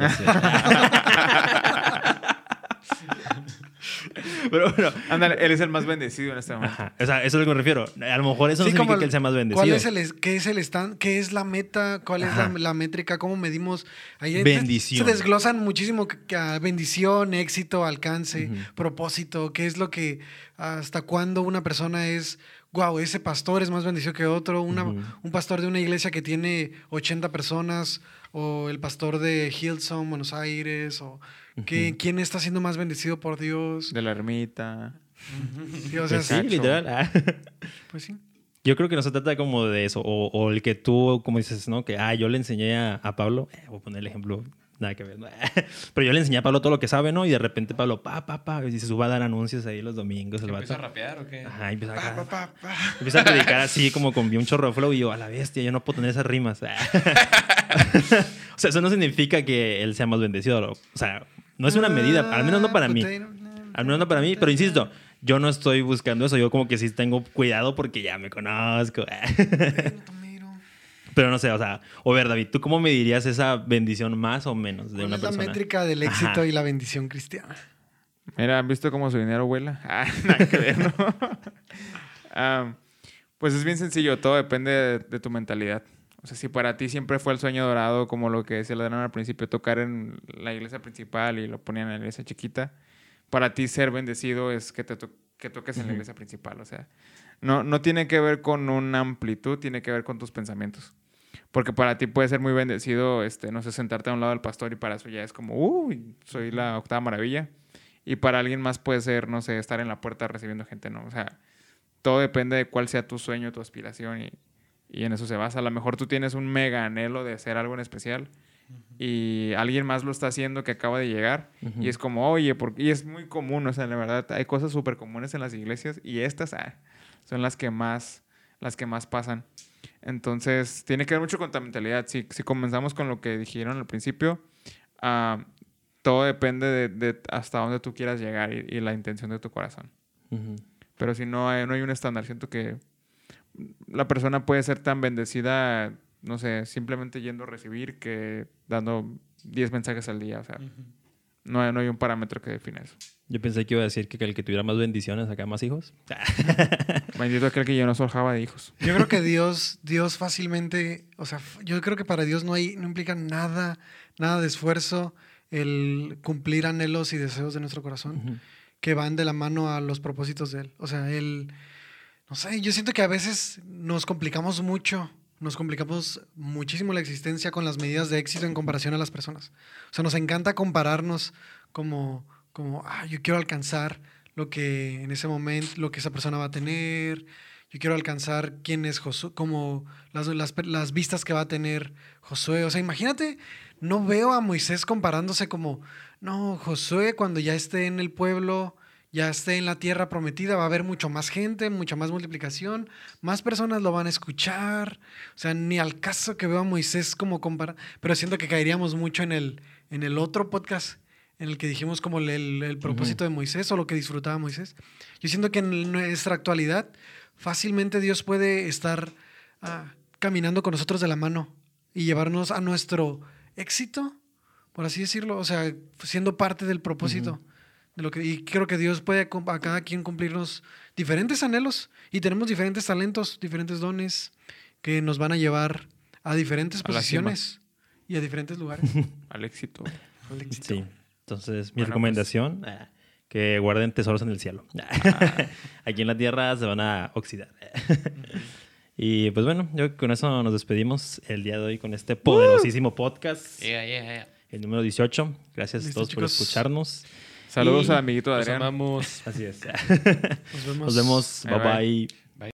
Pero bueno, Ándale, él es el más bendecido en este momento. ajá, o sea, eso es a lo que me refiero. A lo mejor eso Sí, no significa el- que él sea más bendecido. ¿Cuál es el, qué es el stand? ¿Qué es la meta? ¿Cuál es la, métrica? ¿Cómo medimos? Ahí Bendición. Se desglosan muchísimo que, que a bendición, éxito, alcance, propósito. ¿Qué es lo que, hasta cuándo una persona es, wow, ese pastor es más bendecido que otro? Una-. Un pastor de una iglesia que tiene 80 personas o el pastor de Hillsong, Buenos Aires, o que- Ujú. quién está siendo más bendecido por Dios. De la ermita. Sí, o sea, Pues sí, literal. ah. pues sí. Yo creo que no se trata como de eso. O, o el que tú, como dices, ¿no? Que, ah, yo le enseñé a, a Pablo. eh, voy a poner el ejemplo. Nada que ver. ¿no? Pero yo le enseñé a Pablo todo lo que sabe, ¿no? Y de repente Pablo, pa, pa, pa. Y se suba a dar anuncios ahí los domingos. El ¿Empieza a rapear o qué? Ajá, empieza, Pa, acá- pa, pa, pa. empieza a predicar así como con un chorro de flow. Y yo, a la bestia, yo no puedo tener esas rimas. o sea, eso no significa que él sea más bendecido. O sea, no es una medida. Al menos no para mí. Al menos no para mí, pero insisto, yo no estoy buscando eso. Yo como que sí tengo cuidado porque ya me conozco. Pero no sé, o sea, o ver, David, ¿tú cómo medirías esa bendición más o menos de ¿Cuál una es la métrica del éxito Ajá. y la bendición cristiana? Mira, ¿han visto cómo su dinero vuela? Ah, nada que ver, ¿no? Ah, pues es bien sencillo, todo depende de, de tu mentalidad. O sea, si para ti siempre fue el sueño dorado, como lo que decía el al principio, tocar en la iglesia principal y lo ponían en la iglesia chiquita, para ti ser bendecido es que, te to- que toques en la iglesia principal. O sea, no, no tiene que ver con una amplitud, tiene que ver con tus pensamientos. Porque para ti puede ser muy bendecido, este, no sé, sentarte a un lado del pastor y para eso ya es como, uy, soy la octava maravilla. Y para alguien más puede ser, no sé, estar en la puerta recibiendo gente, ¿no? O sea, todo depende de cuál sea tu sueño, tu aspiración y, y en eso se basa. A lo mejor tú tienes un mega anhelo de hacer algo en especial y alguien más lo está haciendo que acaba de llegar y es como, oye, porque... y es muy común, o sea, la verdad, hay cosas súper comunes en las iglesias y estas ah, son las que más, las que más pasan. Entonces, tiene que ver mucho con tu mentalidad. Si, si comenzamos con lo que dijeron al principio, ah, todo depende de, de hasta dónde tú quieras llegar y, y la intención de tu corazón. Pero si no hay, no hay un estándar, siento que la persona puede ser tan bendecida, no sé, simplemente yendo a recibir que dando 10 mensajes al día. O sea, no hay, no hay un parámetro que define eso. Yo pensé que iba a decir que el que tuviera más bendiciones acá más hijos. Bendito aquel que yo no forjaba de hijos. Yo creo que Dios, Dios fácilmente, o sea, yo creo que para Dios no hay, no implica nada, nada de esfuerzo el cumplir anhelos y deseos de nuestro corazón que van de la mano a los propósitos de Él. O sea, Él, no sé, yo siento que a veces nos complicamos mucho, nos complicamos muchísimo la existencia con las medidas de éxito en comparación a las personas. O sea, nos encanta compararnos como, como, ah, yo quiero alcanzar lo que en ese momento, lo que esa persona va a tener. Yo quiero alcanzar quién es Josué, como las, las, las vistas que va a tener Josué. O sea, imagínate, no veo a Moisés comparándose como, no, Josué cuando ya esté en el pueblo, ya esté en la tierra prometida, va a haber mucho más gente, mucha más multiplicación, más personas lo van a escuchar. O sea, ni al caso que veo a Moisés como comparar, pero siento que caeríamos mucho en el, en el otro podcast en el que dijimos como el, el- el propósito de Moisés o lo que disfrutaba Moisés. Yo siento que en nuestra actualidad fácilmente Dios puede estar ah, caminando con nosotros de la mano y llevarnos a nuestro éxito, por así decirlo, o sea, siendo parte del propósito. De lo que, y creo que Dios puede a a cada quien cumplirnos diferentes anhelos y tenemos diferentes talentos, diferentes dones que nos van a llevar a diferentes A posiciones y a diferentes lugares. Al éxito. Al éxito. Sí. Entonces, mi Bueno, recomendación, ah, que guarden tesoros en el cielo. Aquí en la tierra se van a oxidar. y pues bueno, yo con eso nos despedimos el día de hoy con este poderosísimo podcast, Yeah, yeah, yeah. el número 18. Gracias a todos por escucharnos. Saludos Y- a amiguito Los Adrián. amamos. Así es. Nos vemos. Nos vemos. Bye. bye. bye.